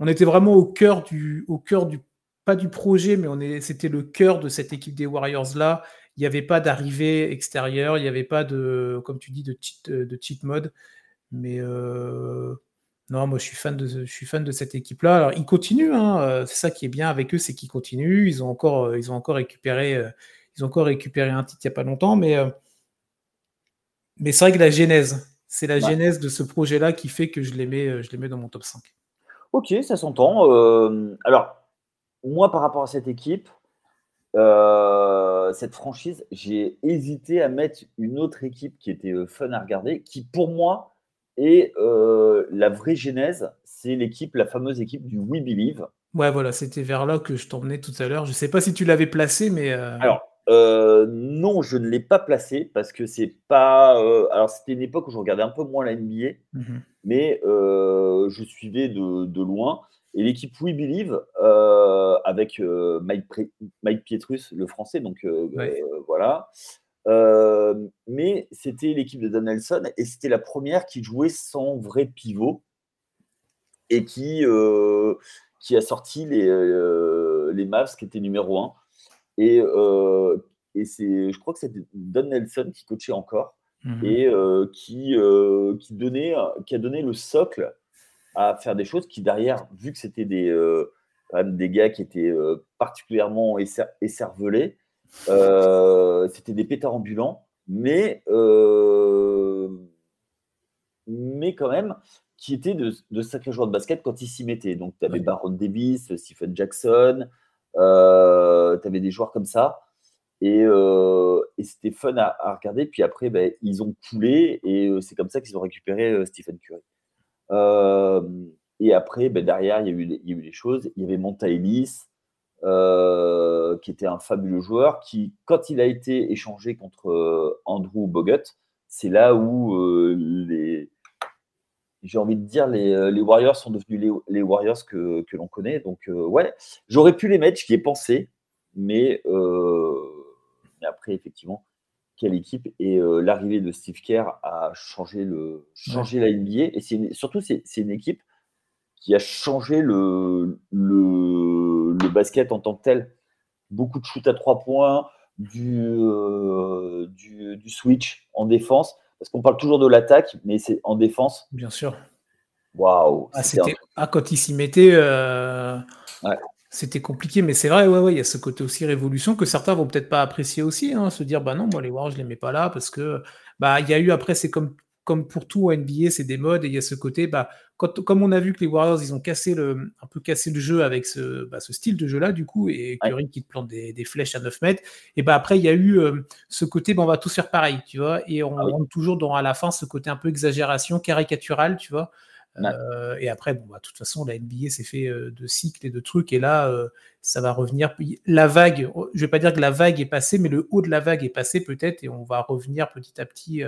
on était vraiment au cœur du, au cœur du, pas du projet, mais on est, c'était le cœur de cette équipe des Warriors là. Il n'y avait pas d'arrivée extérieure, il n'y avait pas de, comme tu dis, de cheat, de cheat mode. Mais euh, non, moi je suis fan de, je suis fan de cette équipe-là. Alors ils continuent, hein, euh, c'est ça qui est bien avec eux, c'est qu'ils continuent. Ils ont encore, euh, ils ont encore récupéré, ils ont encore récupéré un titre il n'y a pas longtemps, mais mais c'est vrai que la genèse, c'est la genèse de ce projet-là qui fait que je les mets, je les mets dans mon top 5. Ok, ça s'entend. alors moi, par rapport à cette équipe, cette franchise, j'ai hésité à mettre une autre équipe qui était fun à regarder, qui pour moi et euh, la vraie genèse, c'est l'équipe, la fameuse équipe du We Believe. Ouais, voilà, c'était vers là que je t'emmenais tout à l'heure. Je ne sais pas si tu l'avais placé, mais. Euh, alors, euh, non, je ne l'ai pas placé parce que c'est pas. alors, c'était une époque où je regardais un peu moins la NBA, mhm. mais je suivais de, loin. Et l'équipe We Believe, avec Mike, Mike, Pietrus, le français, donc voilà, euh, mais c'était l'équipe de Don Nelson et c'était la première qui jouait sans vrai pivot et qui, euh, qui a sorti les, euh, les Mavs qui étaient numéro 1. Et, et c'est, je crois que c'était Don Nelson qui coachait encore mhm. et qui, qui, donnait, qui a donné le socle à faire des choses qui, derrière, vu que c'était des, des gars qui étaient particulièrement écervelés, euh, c'était des pétards ambulants, mais, euh, mais quand même, qui étaient de, sacrés joueurs de basket quand ils s'y mettaient. Donc, tu avais Baron Davis, Stephen Jackson, euh, tu avais des joueurs comme ça. Et, c'était fun à, regarder. Puis après, ben, ils ont coulé et c'est comme ça qu'ils ont récupéré Stephen Curry. Et après, ben, derrière, il y, a eu, il choses. Il y avait Monta Ellis, euh, qui était un fabuleux joueur, qui, quand il a été échangé contre euh, Andrew Bogut, c'est là où euh, les, j'ai envie de dire, les, les, Warriors sont devenus les, Warriors que, l'on connaît. Donc, ouais, j'aurais pu les mettre, j'y ai pensé, mais, après, effectivement, quelle équipe Et l'arrivée de Steve Kerr a changé, le, changé la NBA. Et c'est surtout, c'est une équipe qui a changé le, le, basket en tant que tel. Beaucoup de shoot à trois points, du, euh, du, switch en défense, parce qu'on parle toujours de l'attaque, mais c'est en défense. Bien sûr. Waouh. Ah, ah, quand il s'y mettait, euh, c'était compliqué, mais c'est vrai, ouais, ouais, il y a ce côté aussi révolution que certains vont peut-être pas apprécier aussi, hein, se dire, bah non, moi les Warriors, je les mets pas là, parce que bah il y a eu après, c'est comme comme pour tout en NBA, c'est des modes et il y a ce côté, bah, comme on a vu que les Warriors, ils ont cassé le, un peu cassé le jeu avec ce, bah, ce style de jeu-là, du coup, et Curry qui te plante des, des, flèches à 9 mètres, et bah après, il y a eu euh, ce côté, bah, on va tous faire pareil, tu vois, et on ah rentre toujours dans, à la fin, ce côté un peu exagération, caricatural, tu vois. Euh, et après, bon, bah, de toute façon, la NBA s'est fait euh, de cycles et de trucs, et là, ça va revenir. La vague, je vais pas dire que la vague est passée, mais le haut de la vague est passé peut-être, et on va revenir petit à petit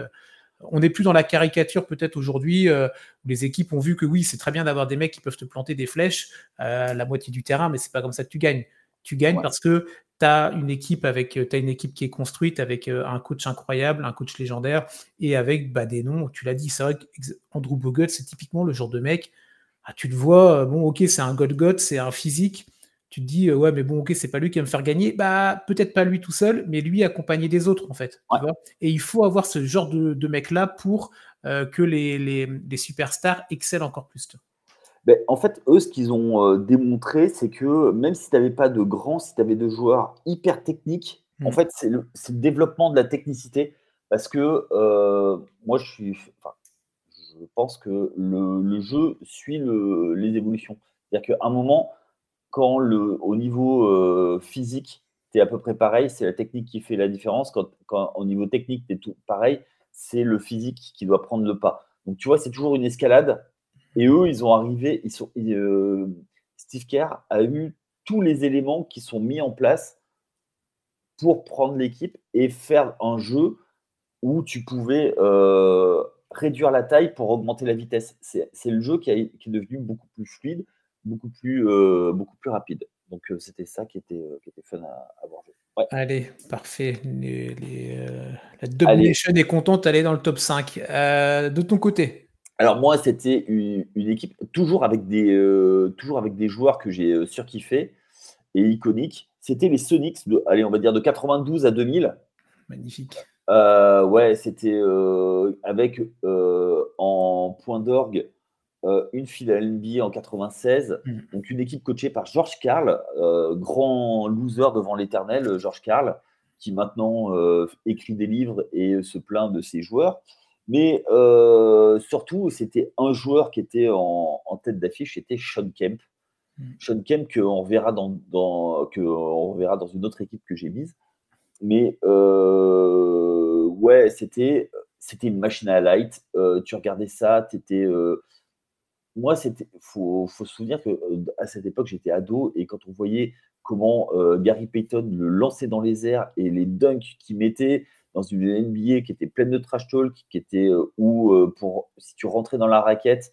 on n'est plus dans la caricature peut-être aujourd'hui euh, où les équipes ont vu que oui, c'est très bien d'avoir des mecs qui peuvent te planter des flèches à la moitié du terrain, mais c'est pas comme ça que tu gagnes. Tu gagnes parce que tu as une équipe avec as une équipe qui est construite avec euh, un coach incroyable, un coach légendaire et avec bah, des noms, tu l'as dit, c'est vrai qu'Andrew Bogut, c'est typiquement le genre de mec, ah, tu le vois, euh, bon OK, c'est un god god, c'est un physique, tu te dis, ouais, mais bon, ok, c'est pas lui qui va me faire gagner. Bah, peut-être pas lui tout seul, mais lui accompagné des autres, en fait. et il faut avoir ce genre de, mec-là pour euh, que les, les, superstars excellent encore plus. Ben, en fait, eux, ce qu'ils ont euh, démontré, c'est que même si tu n'avais pas de grands, si tu avais de joueurs hyper techniques, en mmh. fait, c'est le, le, développement de la technicité. Parce que euh, moi, je suis. je pense que le, le jeu suit le, les évolutions. C'est-à-dire qu'à un moment, quand le, au niveau euh, physique, tu es à peu près pareil, c'est la technique qui fait la différence. Quand, quand au niveau technique, tu es tout pareil, c'est le physique qui doit prendre le pas. Donc, tu vois, c'est toujours une escalade. Et eux, ils ont arrivé, ils sont, euh, Steve Kerr a eu tous les éléments qui sont mis en place pour prendre l'équipe et faire un jeu où tu pouvais euh, réduire la taille pour augmenter la vitesse. C'est le jeu qui, qui, est devenu beaucoup plus fluide beaucoup plus, euh, beaucoup plus rapide. Donc c'était ça qui était, qui était fun à, voir. Allez, parfait. la domination est contente, elle est dans le top 5. de ton côté Alors moi, c'était une, équipe toujours avec des, euh, toujours avec des joueurs que j'ai euh, surkiffés et iconiques. C'était les Sonics, de, allez, on va dire de 92 à 2000. Magnifique. Euh, ouais, c'était avec en point d'orgue une finale NBA en 96. Mm. Donc une équipe coachée par George Carl, grand loser devant l'éternel, George Carl, qui maintenant écrit des livres et se plaint de ses joueurs. Mais euh, surtout, c'était un joueur qui était en, tête d'affiche, c'était Sean Kemp. Mm. Sean Kemp qu'on verra dans, dans, que on verra dans une autre équipe que j'ai mise. Mais euh, ouais, c'était c'était une machine à light. Euh, tu regardais ça, tu étais. moi, c'était. Faut, faut se souvenir que à cette époque, j'étais ado et quand on voyait comment Gary Payton le lançait dans les airs et les dunks qu'il mettait, dans une NBA qui était pleine de trash talk, qui était euh, où euh, pour si tu rentrais dans la raquette,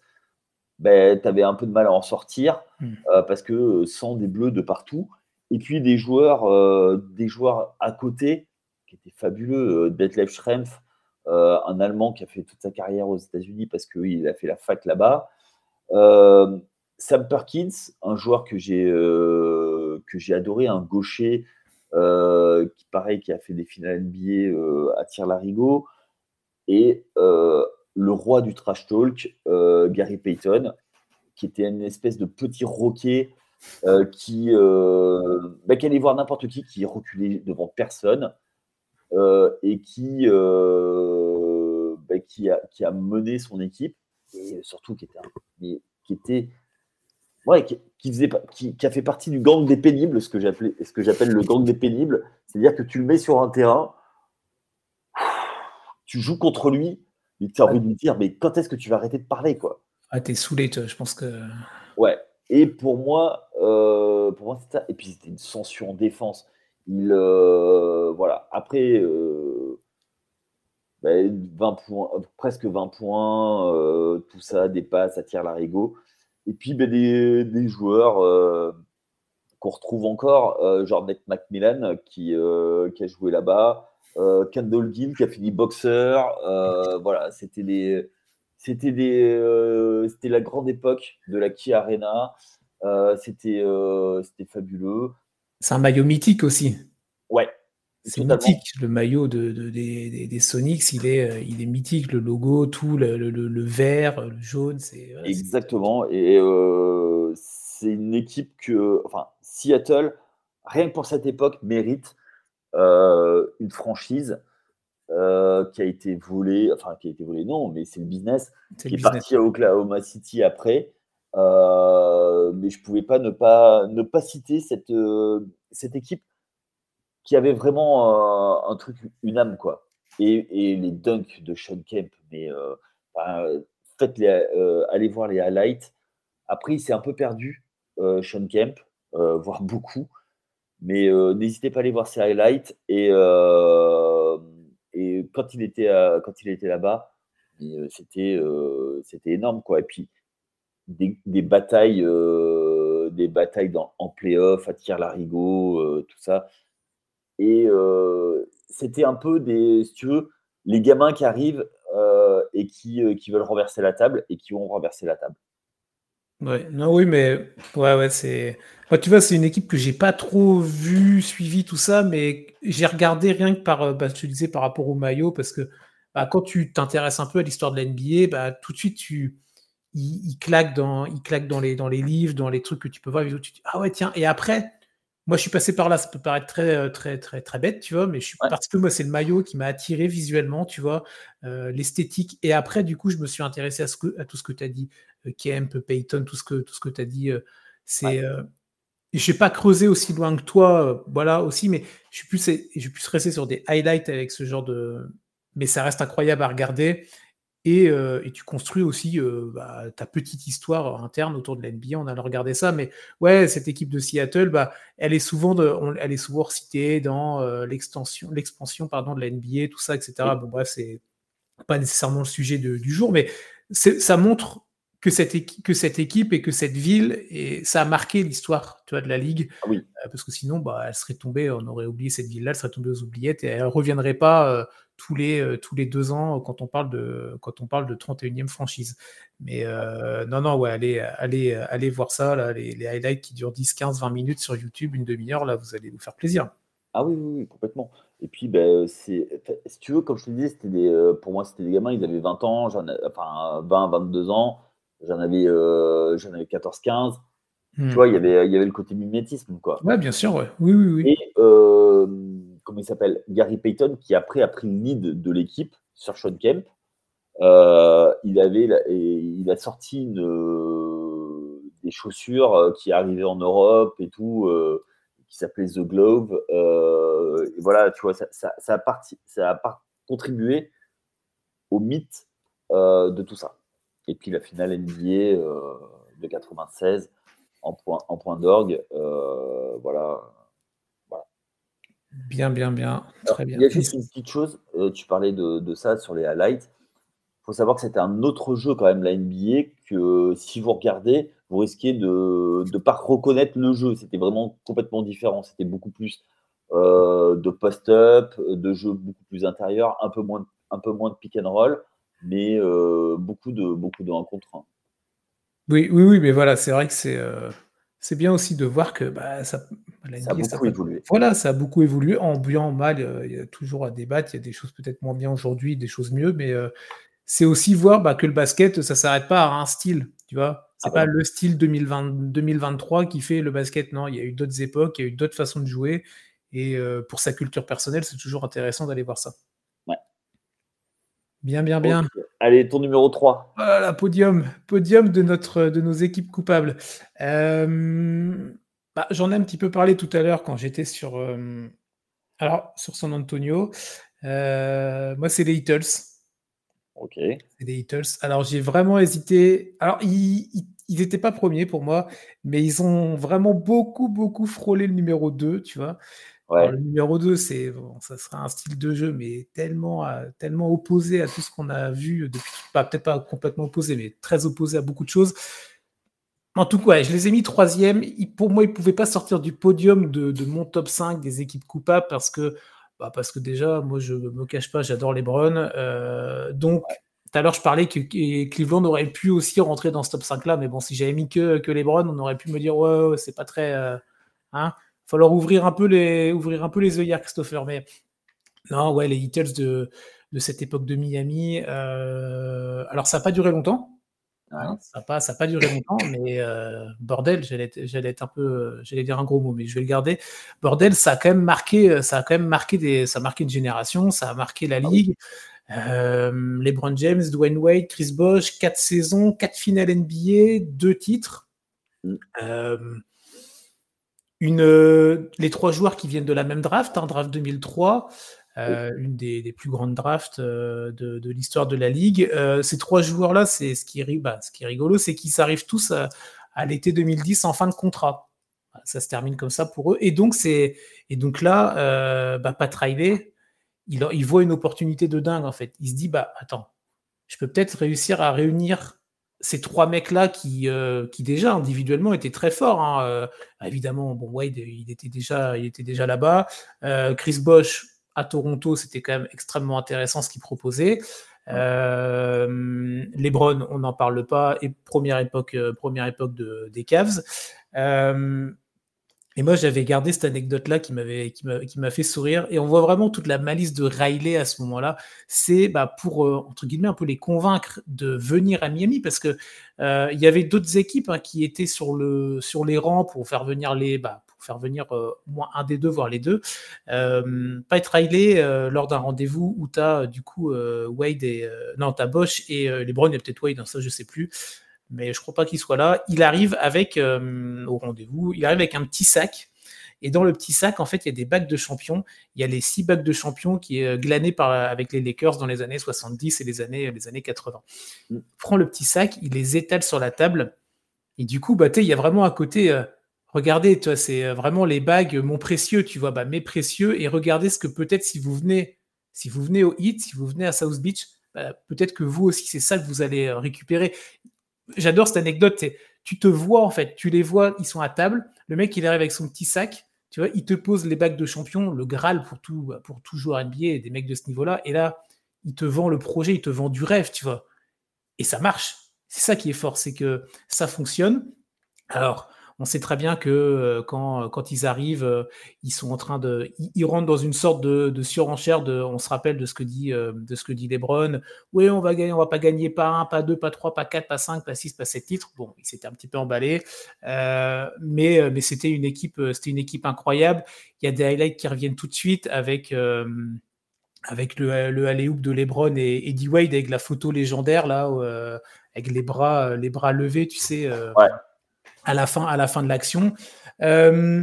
ben, tu avais un peu de mal à en sortir hmm. euh, parce que sans des bleus de partout. Et puis des joueurs, des joueurs à côté qui étaient fabuleux. Detlef Schrempf, un Allemand qui a fait toute sa carrière aux États-Unis parce qu'il a fait la fac là-bas. Sam Perkins, un joueur que j'ai que j'ai adoré, un gaucher qui pareil, qui a fait des finales NBA euh, à tir larigot, et euh, le roi du trash talk, Gary Payton, qui était une espèce de petit roquet qui, bah, allait voir n'importe qui, qui reculait devant personne, et qui, bah, qui, a, qui, a, mené son équipe, et surtout qui était, qui était ouais, qui, faisait, qui, a fait partie du gang des pénibles, ce que j'appelle le gang des pénibles. C'est-à-dire que tu le mets sur un terrain, tu joues contre lui, et tu as envie de lui dire, mais quand est-ce que tu vas arrêter de parler quoi? Ah, t'es saoulé, je pense que. Ouais. Et pour moi, euh, pour moi c'était ça. Et puis c'était une censure en défense. Il, euh, voilà. Après, 20 euh, ben, points, presque 20 points, tout ça, des passes, à tir larigot. Et puis ben, des, joueurs euh, qu'on retrouve encore, euh, genre Nate McMillan qui, euh, qui a joué là-bas, Kendall Gill qui a fini boxeur. voilà, c'était des. C'était des, c'était la grande époque de la Key Arena. c'était, c'était fabuleux. C'est un maillot mythique aussi. Ouais, c'est mythique, le maillot de, des, des, Sonics, il est, euh, il est mythique, le logo, tout, le, le, vert, le jaune, c'est... Exactement, et euh, c'est une équipe que, enfin, Seattle, rien que pour cette époque, mérite euh, une franchise qui a été volée, enfin, qui a été volée, non, mais c'est le business, qui est parti à Oklahoma City après, mais je pouvais pas ne pas, ne pas citer cette, cette équipe qui avait vraiment un truc, une âme, quoi. Et, les dunks de Sean Kemp, mais euh, faites les, euh, allez voir les highlights. Après, il s'est un peu perdu, euh, Sean Kemp, voire beaucoup. Mais n'hésitez pas à aller voir ses highlights. Et, et quand il était, était là-bas, c'était, c'était énorme, quoi. Et puis, des, des batailles, des batailles dans, en playoff, à tir larigot, tout ça et c'était un peu des, si tu veux, les gamins qui arrivent et qui, qui, veulent renverser la table et qui ont renversé la table. Ouais, non, oui, mais ouais, ouais, c'est. tu vois, c'est une équipe que j'ai pas trop vu, suivi tout ça, mais j'ai regardé rien que par, bah, tu disais, par rapport au maillot, parce que bah, quand tu t'intéresses un peu à l'histoire de l'NBA, bah, tout de suite, tu, il, claque dans, il claque dans les, dans les livres, dans les trucs que tu peux voir, ah ouais, tiens, et après, moi, je suis passé par là, ça peut paraître très, euh, très, très, très bête, tu vois, mais je suis parce que moi, c'est le maillot qui m'a attiré visuellement, tu vois, euh, l'esthétique. Et après, du coup, je me suis intéressé à, ce que, à tout ce que tu as dit, euh, Kemp, Payton, tout ce que, tout ce que tu as dit. c'est, je n'ai pas creusé aussi loin que toi, voilà, aussi, mais je suis plus, je suis resté sur des highlights avec ce genre de. Mais ça reste incroyable à regarder. Euh, et, tu construis aussi euh, bah, ta petite histoire interne autour de l'NBA On a regardé ça, mais ouais, cette équipe de Seattle, bah, elle est souvent, de, elle est souvent citée dans euh, l'extension, l'expansion pardon de la NBA, tout ça, etc. Bon bref, c'est pas nécessairement le sujet du jour, mais ça montre que cette, équipe, que cette équipe et que cette ville, et ça a marqué l'histoire tu vois, de la Ligue. Ah oui. Parce que sinon, bah, elle serait tombée, on aurait oublié cette ville-là, elle serait tombée aux oubliettes et elle ne reviendrait pas tous, les, euh, tous les deux ans quand on parle de, quand on parle de 31e franchise. Mais non, non, ouais, allez, allez, allez voir ça, là, les, les highlights qui durent 10, 15, 20 minutes sur YouTube, une demi-heure, là, vous allez vous faire plaisir. Ah oui, oui, oui complètement. Et puis, ben, c'est, si tu veux, comme je te disais, c'était des, pour moi, c'était des gamins, ils avaient 20 ans, enfin 20, 22 ans. J'en avais, euh, j'en avais 14-15. Tu hmm. vois, il y avait, il y avait le côté mimétisme, quoi. Ouais, bien sûr, ouais. Oui, oui, oui. Et, euh, comment il s'appelle Gary Payton, qui après a pris le lead de l'équipe sur Sean Kemp. Euh, il, avait, il a sorti une, des chaussures qui arrivaient en Europe et tout, qui s'appelait The Glove. et voilà, tu vois, ça, a, parti, ça a contribué au mythe de tout ça. Et puis la finale NBA euh, de 96 en point, en point d'orgue. Euh, voilà, Bien, bien, bien. Très bien. Il y a juste une petite chose, euh, tu parlais de, ça sur les highlights. Il faut savoir que c'était un autre jeu quand même, la NBA, que si vous regardez, vous risquez de ne pas reconnaître le jeu. C'était vraiment complètement différent. C'était beaucoup plus de post-up, de jeux beaucoup plus intérieurs, un peu moins, un peu moins de pick and roll mais euh, beaucoup de beaucoup de rencontres. Oui, oui, oui, mais voilà, c'est vrai que c'est euh, c'est bien aussi de voir que bah, ça, ça a beaucoup évolué. Voilà, ça a beaucoup évolué, en bien, en mal, euh, il y a toujours à débattre, il y a des choses peut-être moins bien aujourd'hui, des choses mieux, mais c'est aussi voir bah, que le basket, ça s'arrête pas à un style, tu vois? C'est ah pas le style 2020, 2023 qui fait le basket, non, il y a eu d'autres époques, il y a eu d'autres façons de jouer, et pour sa culture personnelle, c'est toujours intéressant d'aller voir ça. Bien, bien, bien. Allez, ton numéro 3. Voilà, podium. Podium de, notre, de nos équipes coupables. Euh, bah, j'en ai un petit peu parlé tout à l'heure quand j'étais sur, euh, alors, sur San Antonio. Euh, moi, c'est les Eatles. Ok. C'est les Eatles. Alors, j'ai vraiment hésité. Alors, ils n'étaient pas premiers pour moi, mais ils ont vraiment beaucoup, beaucoup frôlé le numéro 2, tu vois le numéro 2, c'est ça sera un style de jeu, mais tellement, euh, tellement opposé à tout ce qu'on a vu depuis, pas peut-être pas complètement opposé, mais très opposé à beaucoup de choses. En tout cas, je les ai mis troisième. Pour moi, ils ne pouvaient pas sortir du podium de, mon top 5 des équipes coupables parce que, bah, parce que déjà, moi, je ne me cache pas, j'adore les Browns. Euh, donc, tout à l'heure, je parlais que, Cleveland aurait pu aussi rentrer dans ce top 5-là, mais bon, si j'avais mis que, que les Browns, on aurait pu me dire, ouais, c'est pas très. Euh, hein falloir ouvrir un peu les, ouvrir un peu les œillères, Christopher. Mais non, ouais, les Eatles de, de cette époque de Miami. Euh, alors, ça n'a pas duré longtemps. Hein, ça n'a pas, ça pas duré longtemps, mais euh, bordel, j'allais être un peu, j'allais dire un gros mot, mais je vais le garder. Bordel, ça a quand même marqué, ça a quand même marqué des, ça a marqué une génération, ça a marqué la ah ligue. Euh, LeBron James, Dwayne Wade, Chris Bosh, quatre saisons, quatre finales NBA, deux titres. Mm. Euh, une, euh, les trois joueurs qui viennent de la même draft, un draft 2003, euh, une des, plus grandes drafts euh, de, l'histoire de la ligue. ces trois joueurs-là, c'est ce, qui, bah, ce qui est rigolo, c'est qu'ils arrivent tous à, l'été 2010 en fin de contrat. Ça se termine comme ça pour eux. Et donc, c'est, et donc là, bah, Pat Riley, il, il voit une opportunité de dingue en fait. Il se dit, bah attends, je peux peut-être réussir à réunir ces trois mecs-là qui, euh, qui déjà individuellement étaient très forts. Hein, euh, évidemment, bon, Wade, il était déjà, il était déjà là-bas. Euh, Chris Bosch à Toronto, c'était quand même extrêmement intéressant ce qu'il proposait. LeBron, on n'en parle pas, et première époque, première époque de, des Cavs. Et moi, j'avais gardé cette anecdote-là qui m'avait, qui m'a, fait sourire. Et on voit vraiment toute la malice de Riley à ce moment-là. C'est bah, pour, euh, entre guillemets, un peu les convaincre de venir à Miami parce que euh, il y avait d'autres équipes hein, qui étaient sur, le, sur les rangs pour faire venir les, bah, pour faire venir euh, moins un des deux, voire les deux. Pat Riley, lors d'un rendez-vous où tu as du coup Wade et. non, tu Bosch et les Browns, il y a peut-être Wade, hein, ça je sais plus mais je crois pas qu'il soit là. Il arrive avec, euh, au rendez-vous, il arrive avec un petit sac. Et dans le petit sac, en fait, il y a des bacs de champions. Il y a les six bacs de champions qui est euh, glané par, avec les Lakers dans les années 70 et les années, les années 80. Il prend le petit sac, il les étale sur la table. Et du coup, bah, il y a vraiment à côté, euh, regardez, toi, c'est vraiment les bagues, mon précieux, tu vois, bah, mes précieux. Et regardez ce que peut-être si vous venez, si vous venez au Heat, si vous venez à South Beach, bah, peut-être que vous aussi, c'est ça que vous allez récupérer j'adore cette anecdote. Tu te vois en fait, tu les vois, ils sont à table. Le mec, il arrive avec son petit sac. Tu vois, il te pose les bacs de champion, le Graal pour tout, pour joueur NBA, des mecs de ce niveau-là. Et là, il te vend le projet, il te vend du rêve, tu vois. Et ça marche. C'est ça qui est fort, c'est que ça fonctionne. Alors, on sait très bien que euh, quand, euh, quand ils arrivent, euh, ils sont en train de, ils, rentrent dans une sorte de, surenchère. On se rappelle de ce que dit, de ce que dit LeBron. Oui, on va gagner, on va pas gagner pas un, pas deux, pas trois, pas quatre, pas cinq, pas six, pas sept titres. Bon, il s'était un petit peu emballé, mais c'était une équipe, c'était une équipe incroyable. Il y a des highlights qui reviennent tout de suite avec avec le, le alley-oop de LeBron et Eddie Wade avec la photo légendaire là, avec les bras, les bras levés, tu sais. À la fin, à la fin de l'action. Euh,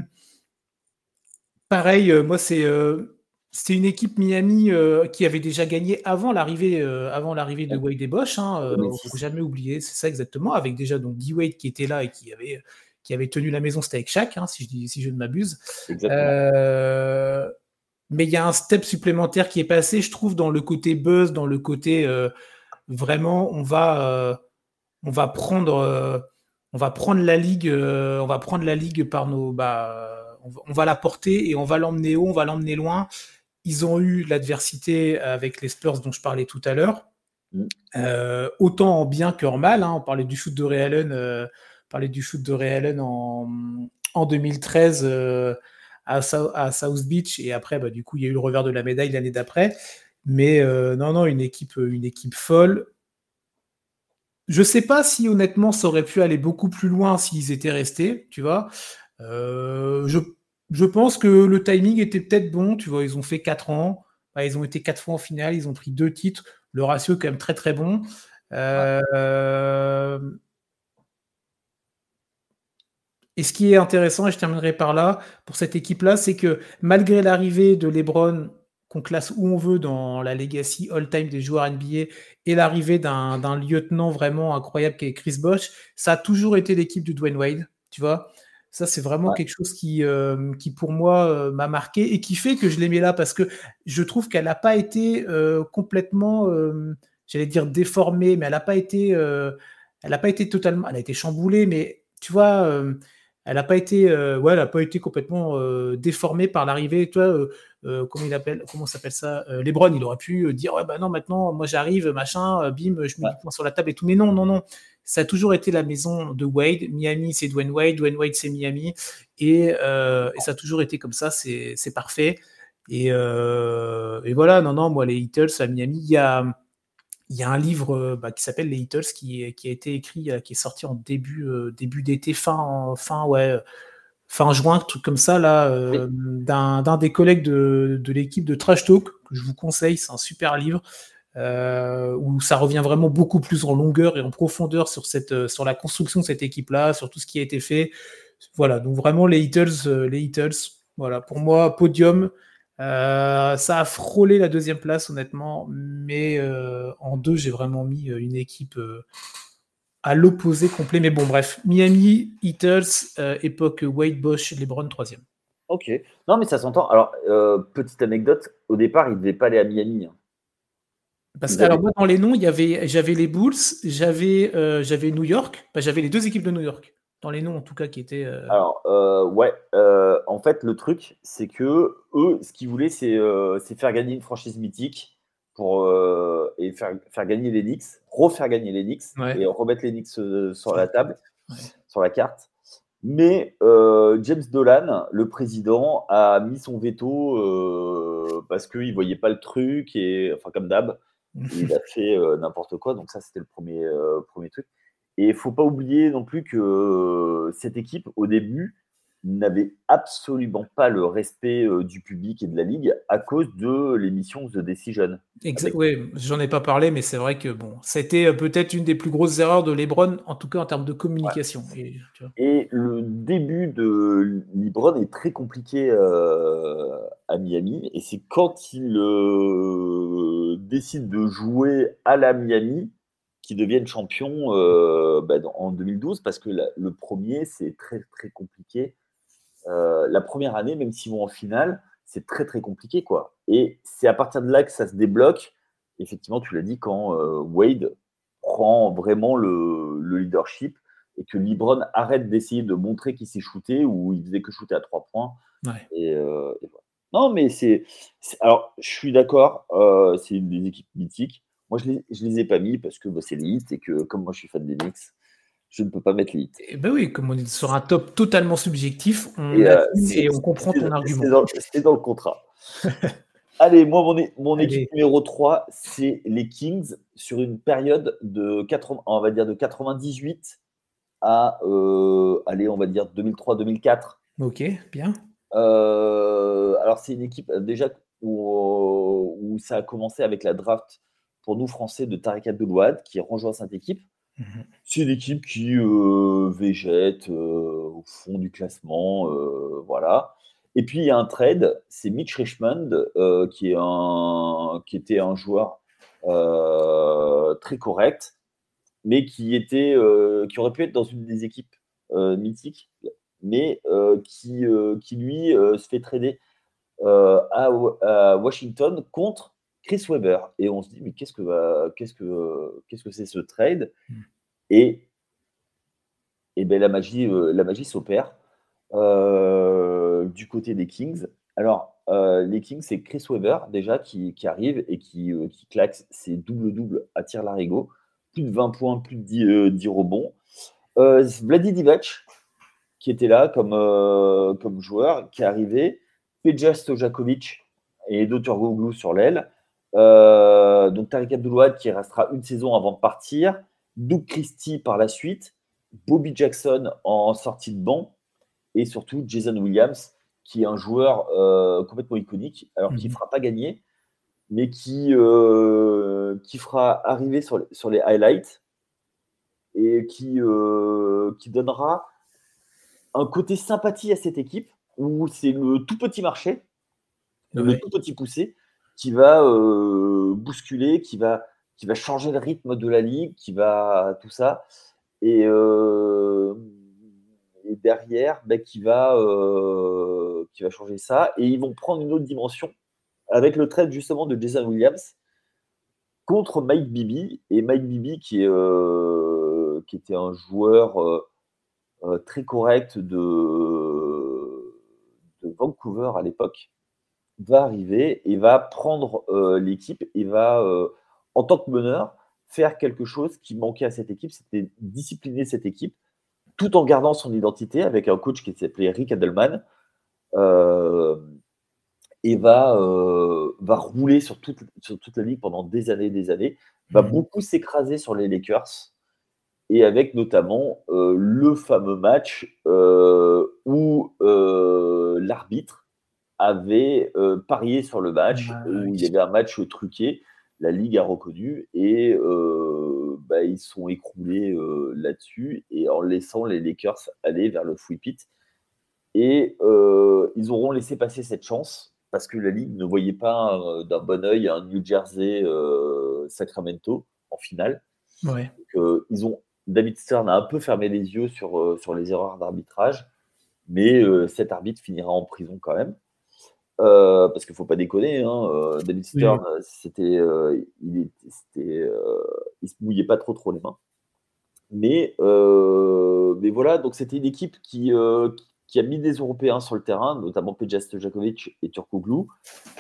pareil, euh, moi, c'est euh, c'était une équipe Miami qui avait déjà gagné avant l'arrivée avant l'arrivée de Wade et Bosch. Hein, faut jamais oublier, c'est ça exactement. Avec déjà donc D Wade qui était là et qui avait qui avait tenu la maison, c'était avec Shaq, hein, si je si je ne m'abuse. mais il y a un step supplémentaire qui est passé, je trouve, dans le côté buzz, dans le côté vraiment, on va on va prendre on va prendre la ligue, euh, on va prendre la ligue par nos, bah, on, va la porter et on va l'emmener haut, on va l'emmener loin. Ils ont eu l'adversité avec les Spurs dont je parlais tout à l'heure, mm. euh, autant en bien qu'en mal. Hein. On parlait du shoot de Ray euh, parlait du shoot de Ray en, en 2013 à, South Beach et après, bah, du coup, il y a eu le revers de la médaille l'année d'après. Mais non, non, une équipe, une équipe folle. Je sais pas si honnêtement ça aurait pu aller beaucoup plus loin s'ils étaient restés, tu vois. Euh, je, pense que le timing était peut-être bon, tu vois. Ils ont fait 4 ans, bah, ils ont été 4 fois en finale, ils ont pris deux titres. Le ratio est quand même très très bon. Euh, et ce qui est intéressant, et je terminerai par là, pour cette équipe-là, c'est que malgré l'arrivée de LeBron qu'on classe où on veut dans la legacy all-time des joueurs NBA et l'arrivée d'un lieutenant vraiment incroyable qui est Chris Bosch, ça a toujours été l'équipe du Dwayne Wade, tu vois. Ça, c'est vraiment quelque chose qui, euh, qui pour moi, euh, m'a marqué et qui fait que je l'ai mis là parce que je trouve qu'elle n'a pas été euh, complètement, j'allais dire déformée, mais elle n'a pas été, elle n'a pas été totalement, elle a été chamboulée, mais tu vois, elle n'a pas été, ouais, elle a pas été complètement déformée par l'arrivée, toi euh, comment il appelle, comment s'appelle ça euh, Lebron, il aurait pu euh, dire ouais bah non maintenant moi j'arrive machin, bim, je mets ouais. sur la table et tout. Mais non non non, ça a toujours été la maison de Wade. Miami c'est Dwayne Wade, Dwayne Wade c'est Miami et, et, ça a toujours été comme ça, c'est parfait. Et, et, voilà non non moi les Heatles à Miami il y a il y a un livre bah, qui s'appelle Les Heatles qui, qui, a été écrit, qui est sorti en début, début d'été, fin, fin, ouais, fin juin, truc comme ça, là, euh, d'un des collègues de, l'équipe de Trash Talk, que je vous conseille, c'est un super livre, euh, où ça revient vraiment beaucoup plus en longueur et en profondeur sur, cette, euh, sur la construction de cette équipe-là, sur tout ce qui a été fait. Voilà, donc vraiment les Heatles, les Heatles, voilà, pour moi, podium. Ça a frôlé la deuxième place, honnêtement, mais en deux, j'ai vraiment mis une équipe à l'opposé complet. Mais bon, bref, Miami, Heatles, euh, époque Wade Bosch, LeBron, troisième. Ok. Non, mais ça s'entend. Alors, euh, petite anecdote, au départ, il ne devait pas aller à Miami. Hein. Parce que, alors, moi, dans les noms, il y avait, j'avais les Bulls, j'avais, euh, j'avais New York, j'avais les deux équipes de New York. Dans les noms, en tout cas, qui étaient. Alors, ouais, en fait, le truc, c'est que eux, ce qu'ils voulaient, c'est faire gagner une franchise mythique pour, euh, et faire, faire gagner les Knicks, refaire gagner les Knicks et remettre les Knicks euh, sur la table, sur la carte. Mais euh, James Dolan, le président, a mis son veto parce qu'il ne voyait pas le truc, et enfin comme d'hab, <laughs> il a fait n'importe quoi. Donc ça, c'était le premier, premier truc. Et il ne faut pas oublier non plus que cette équipe, au début, n'avait absolument pas le respect euh, du public et de la ligue à cause de l'émission The Decision. Exact, oui, j'en ai pas parlé, mais c'est vrai que bon, c'était euh, peut-être une des plus grosses erreurs de LeBron, en tout cas en termes de communication. Et, le début de LeBron est très compliqué euh, à Miami, et c'est quand il décide de jouer à la Miami qu'ils deviennent champions bah, en 2012, parce que le premier, c'est très très compliqué euh, la première année, même s'ils vont en finale, c'est très très compliqué quoi. Et c'est à partir de là que ça se débloque. Effectivement, tu l'as dit quand euh, Wade prend vraiment le, leadership et que LeBron arrête d'essayer de montrer qu'il s'est shooté ou il faisait que shooter à trois points. Et, Non, mais c'est. Alors, je suis d'accord, c'est une des équipes mythiques. Moi, je ne les, ai pas mis parce que bah, c'est l'élite et que, comme moi, je suis fan des Knicks, je ne peux pas mettre l'élite. Eh ben oui, comme on est sur un top totalement subjectif, on, et, on comprend ton argument. C'est dans, le contrat. <laughs> Allez, moi, mon, mon équipe numéro 3, c'est les Kings sur une période de 80, on va dire de 98 à, euh, allez, on va dire 2003-2004. Ok, bien. Euh, alors, c'est une équipe euh, déjà où, où, ça a commencé avec la draft pour nous Français de Tariq Abdelouad qui rejoint cette équipe. Mhm. C'est une équipe qui végète au fond du classement, voilà. Et puis il y a un trade, c'est Mitch Richmond, euh, qui, est un, qui était un joueur euh, très correct, mais qui, était, euh, qui aurait pu être dans une des équipes mythiques, mais qui, qui lui se fait trader à, Washington contre Chris Webber. Et on se dit, mais qu'est-ce que qu'est-ce que qu'est-ce que c'est ce trade? Hmm. Et, et ben, la magie, la magie s'opère. Euh, du côté des Kings. Alors, euh, les Kings, c'est Chris Webber déjà qui, arrive et qui, euh, qui claque ses double-double à tir larigot. Plus de 20 points, plus de 10, rebonds. Vladi Divac, qui était là comme, comme joueur, qui est arrivé. Peja Stojakovic et Dr. Goglou sur l'aile. Donc Tariq Abdoulouad qui restera une saison avant de partir. Doug Christie par la suite. Bobby Jackson en sortie de banc et surtout Jason Williams, qui est un joueur euh, complètement iconique, alors qui ne mhm. fera pas gagner, mais qui, euh, qui fera arriver sur, sur les highlights et qui, euh, qui donnera un côté sympathie à cette équipe, où c'est le tout petit marché, le tout petit poussé, qui va bousculer, qui va, qui va changer le rythme de la ligue, qui va tout ça. Et et derrière, bah, qui, va, euh, qui va changer ça. Et ils vont prendre une autre dimension avec le trade justement de Jason Williams contre Mike Bibi. Et Mike Bibi, qui, est, euh, qui était un joueur euh, très correct de Vancouver à l'époque, va arriver et va prendre l'équipe et va, en tant que meneur, faire quelque chose qui manquait à cette équipe, c'était discipliner cette équipe tout en gardant son identité avec un coach qui s'appelait Rick Adelman. Euh, et va, euh, va rouler sur toute, sur toute la ligue pendant des années et des années, va mhm. beaucoup s'écraser sur les Lakers, et avec notamment euh, le fameux match où l'arbitre avait parié sur le match, où il y avait un match truqué, la ligue a reconnu, et bah, ils sont écroulés euh, là-dessus et en laissant les Lakers aller vers le free pit. Et euh, ils auront laissé passer cette chance parce que la Ligue ne voyait pas euh, d'un bon oeil un New Jersey Sacramento en finale. ils ont, David Stern a un peu fermé les yeux sur, sur les erreurs d'arbitrage, mais cet arbitre finira en prison quand même. Euh, parce qu'il ne faut pas déconner, hein, euh, David Stern, c'était, euh, il, il se mouillait pas trop trop les mains. Mais, mais voilà, donc c'était une équipe qui, qui a mis des Européens sur le terrain, notamment Peja Stojakovic et Turkoglu,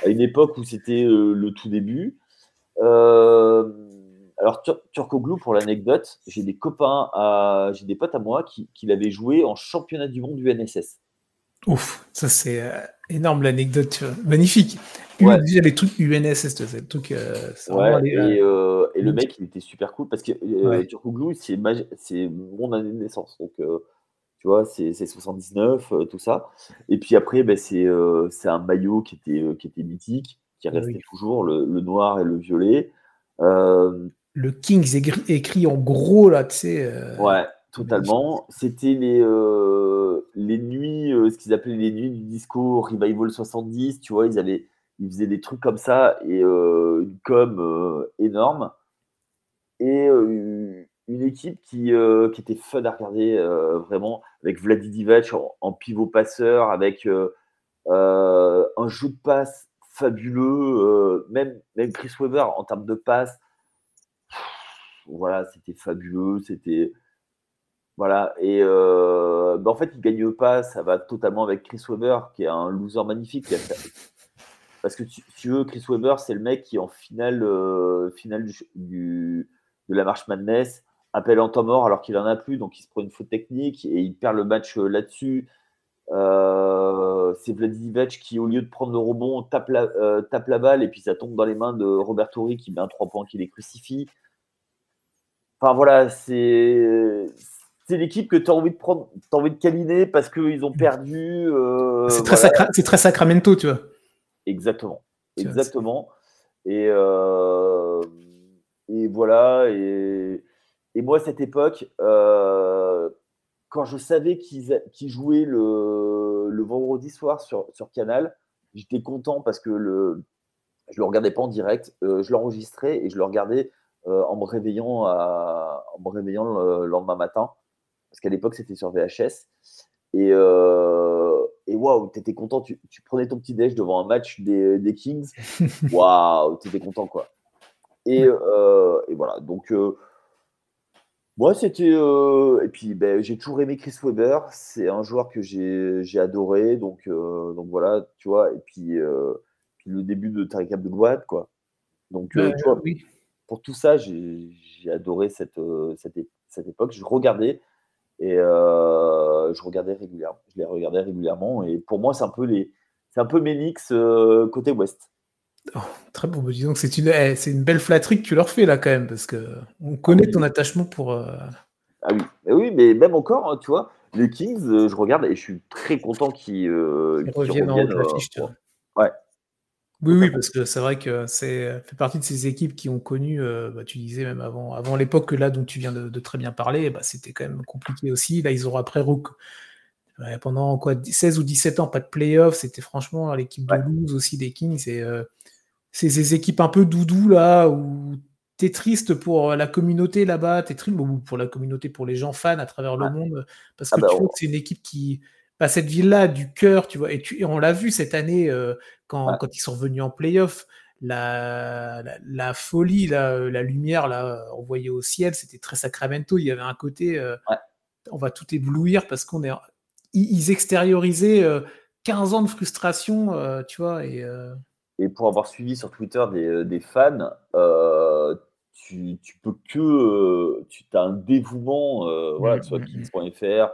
à une époque où c'était le tout début. alors Turkoglu, pour l'anecdote, j'ai des copains, à, j'ai des potes à moi qui, qui l'avaient joué en championnat du monde du NSS. Ouf, ça c'est euh, énorme l'anecdote, magnifique. Ouais. Déjà les trucs UNSS, c'est le truc. Euh, ouais, et, euh, et, le mec, il était super cool parce que euh, Turkoglu, c'est mon année de naissance, donc tu vois, c'est 79, tout ça. Et puis après, ben, c'est un maillot qui était, qui était mythique, qui ah restait toujours, le, le, noir et le violet. le Kings écrit, écrit en gros là, tu sais. ouais. Totalement. C'était les, euh, les nuits, euh, ce qu'ils appelaient les nuits du disco Revival 70, tu vois, ils, avaient, ils faisaient des trucs comme ça et euh, une com énorme. Et une équipe qui, qui était fun à regarder vraiment, avec Vladi Divac en, pivot passeur, avec un jeu de passe fabuleux, même, même Chris Weber en termes de passe voilà, c'était fabuleux, c'était voilà. Et bah, en fait, il gagne pas, ça va totalement avec Chris Weber, qui est un loser magnifique. <laughs> Parce que tu, veux, Chris Weber, c'est le mec qui en finale, finale du, de la marche Madness appelle en temps mort alors qu'il en a plus, donc il se prend une faute technique et il perd le match là-dessus. c'est Vladimir qui, au lieu de prendre le rebond, tape la, tape la balle et puis ça tombe dans les mains de Robert Torrey qui met un 3 points qui les crucifie. Enfin voilà, c'est c'est l'équipe que tu as envie de prendre, as envie de câliner parce qu'ils ont perdu. Euh, c'est très, très, Sacramento, tu vois. Exactement. Exactement. Et, euh, et voilà. Et, et, moi, à cette époque, euh, quand je savais qu'ils jouaient le, le, vendredi soir sur, sur Canal, j'étais content parce que le, je ne le regardais pas en direct. je l'enregistrais et je le regardais en me réveillant, à, en me réveillant le lendemain matin parce qu'à l'époque, c'était sur VHS. Et, euh, et waouh, t'étais content, tu, prenais ton petit déj devant un match des, Kings. <laughs> Waouh, t'étais content, quoi. Et, euh, voilà, donc euh, moi, c'était. et puis, ben, j'ai toujours aimé Chris Weber. C'est un joueur que j'ai adoré. Donc, donc voilà, tu vois. Et puis, puis le début de Tariq Abdul quoi. Donc, tu vois, pour tout ça, j'ai adoré cette, cette, cette, époque. Je regardais. Et euh, je regardais régulièrement. Je les regardais régulièrement. Et pour moi, c'est un peu les, c'est un peu Ménix euh, côté ouest. Oh, très bon. Bah, disons que c'est une, eh, c'est une belle flatterie que tu leur fais là quand même, parce que on connaît ton attachement pour. Euh, ah oui, mais oui, mais même encore, hein, tu vois, les Kings, je regarde et je suis très content qu'ils, reviennent, en haut de l'affiche. Ouais, oui, oui, parce que c'est vrai que c'est fait partie de ces équipes qui ont connu, euh, bah, tu disais même avant, avant l'époque là dont tu viens de, très bien parler, bah, c'était quand même compliqué aussi. Là, ils auront après Rook pendant quoi 16 ou 17 ans, pas de playoffs. C'était franchement l'équipe de aussi des Kings. Euh, c'est ces équipes un peu doudou là où t'es triste pour la communauté là-bas, t'es triste pour la communauté, pour les gens fans à travers le monde, parce ah que bah, tu vois que c'est une équipe qui bah, cette ville-là du cœur, tu vois, et, tu, on l'a vu cette année euh, quand, quand, ils sont revenus en playoff, la, la, folie, la, la, lumière là, envoyée au ciel, c'était très Sacramento. Il y avait un côté, euh, on va tout éblouir parce qu'on est. Ils, extériorisaient 15 euh, ans de frustration, tu vois. Et, et pour avoir suivi sur Twitter des, des fans, tu, tu, peux que. tu as un dévouement, voilà, que ce soit mmh, mmh, mmh. Kings.fr euh,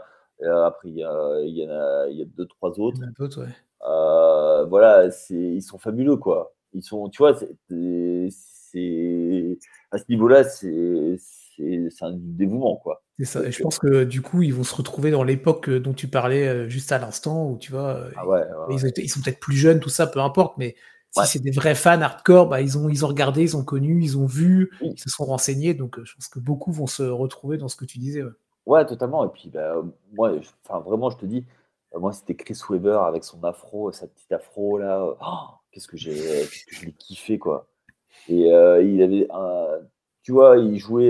après, il y, a, il, y a, il y a deux, trois autres. ouais. euh, voilà, ils sont fabuleux, quoi. Ils sont, tu vois, c'est, à ce niveau-là, c'est, un dévouement, quoi. C'est ça. Et je pense que du coup, ils vont se retrouver dans l'époque dont tu parlais euh, juste à l'instant, où tu vois, ah ouais, Ils, sont peut-être plus jeunes, tout ça, peu importe, mais si c'est des vrais fans hardcore, bah, ils, ont, ils ont regardé, ils ont connu, ils ont vu, ils se sont renseignés. Donc, je pense que beaucoup vont se retrouver dans ce que tu disais. Ouais, totalement. Et puis, bah, moi, enfin, vraiment, je te dis, euh, moi, c'était Chris Weber avec son afro, sa petite afro là. Euh, oh, qu'est-ce que j'ai, qu'est-ce que je l'ai kiffé, quoi. Et euh, il avait un, tu vois, il jouait,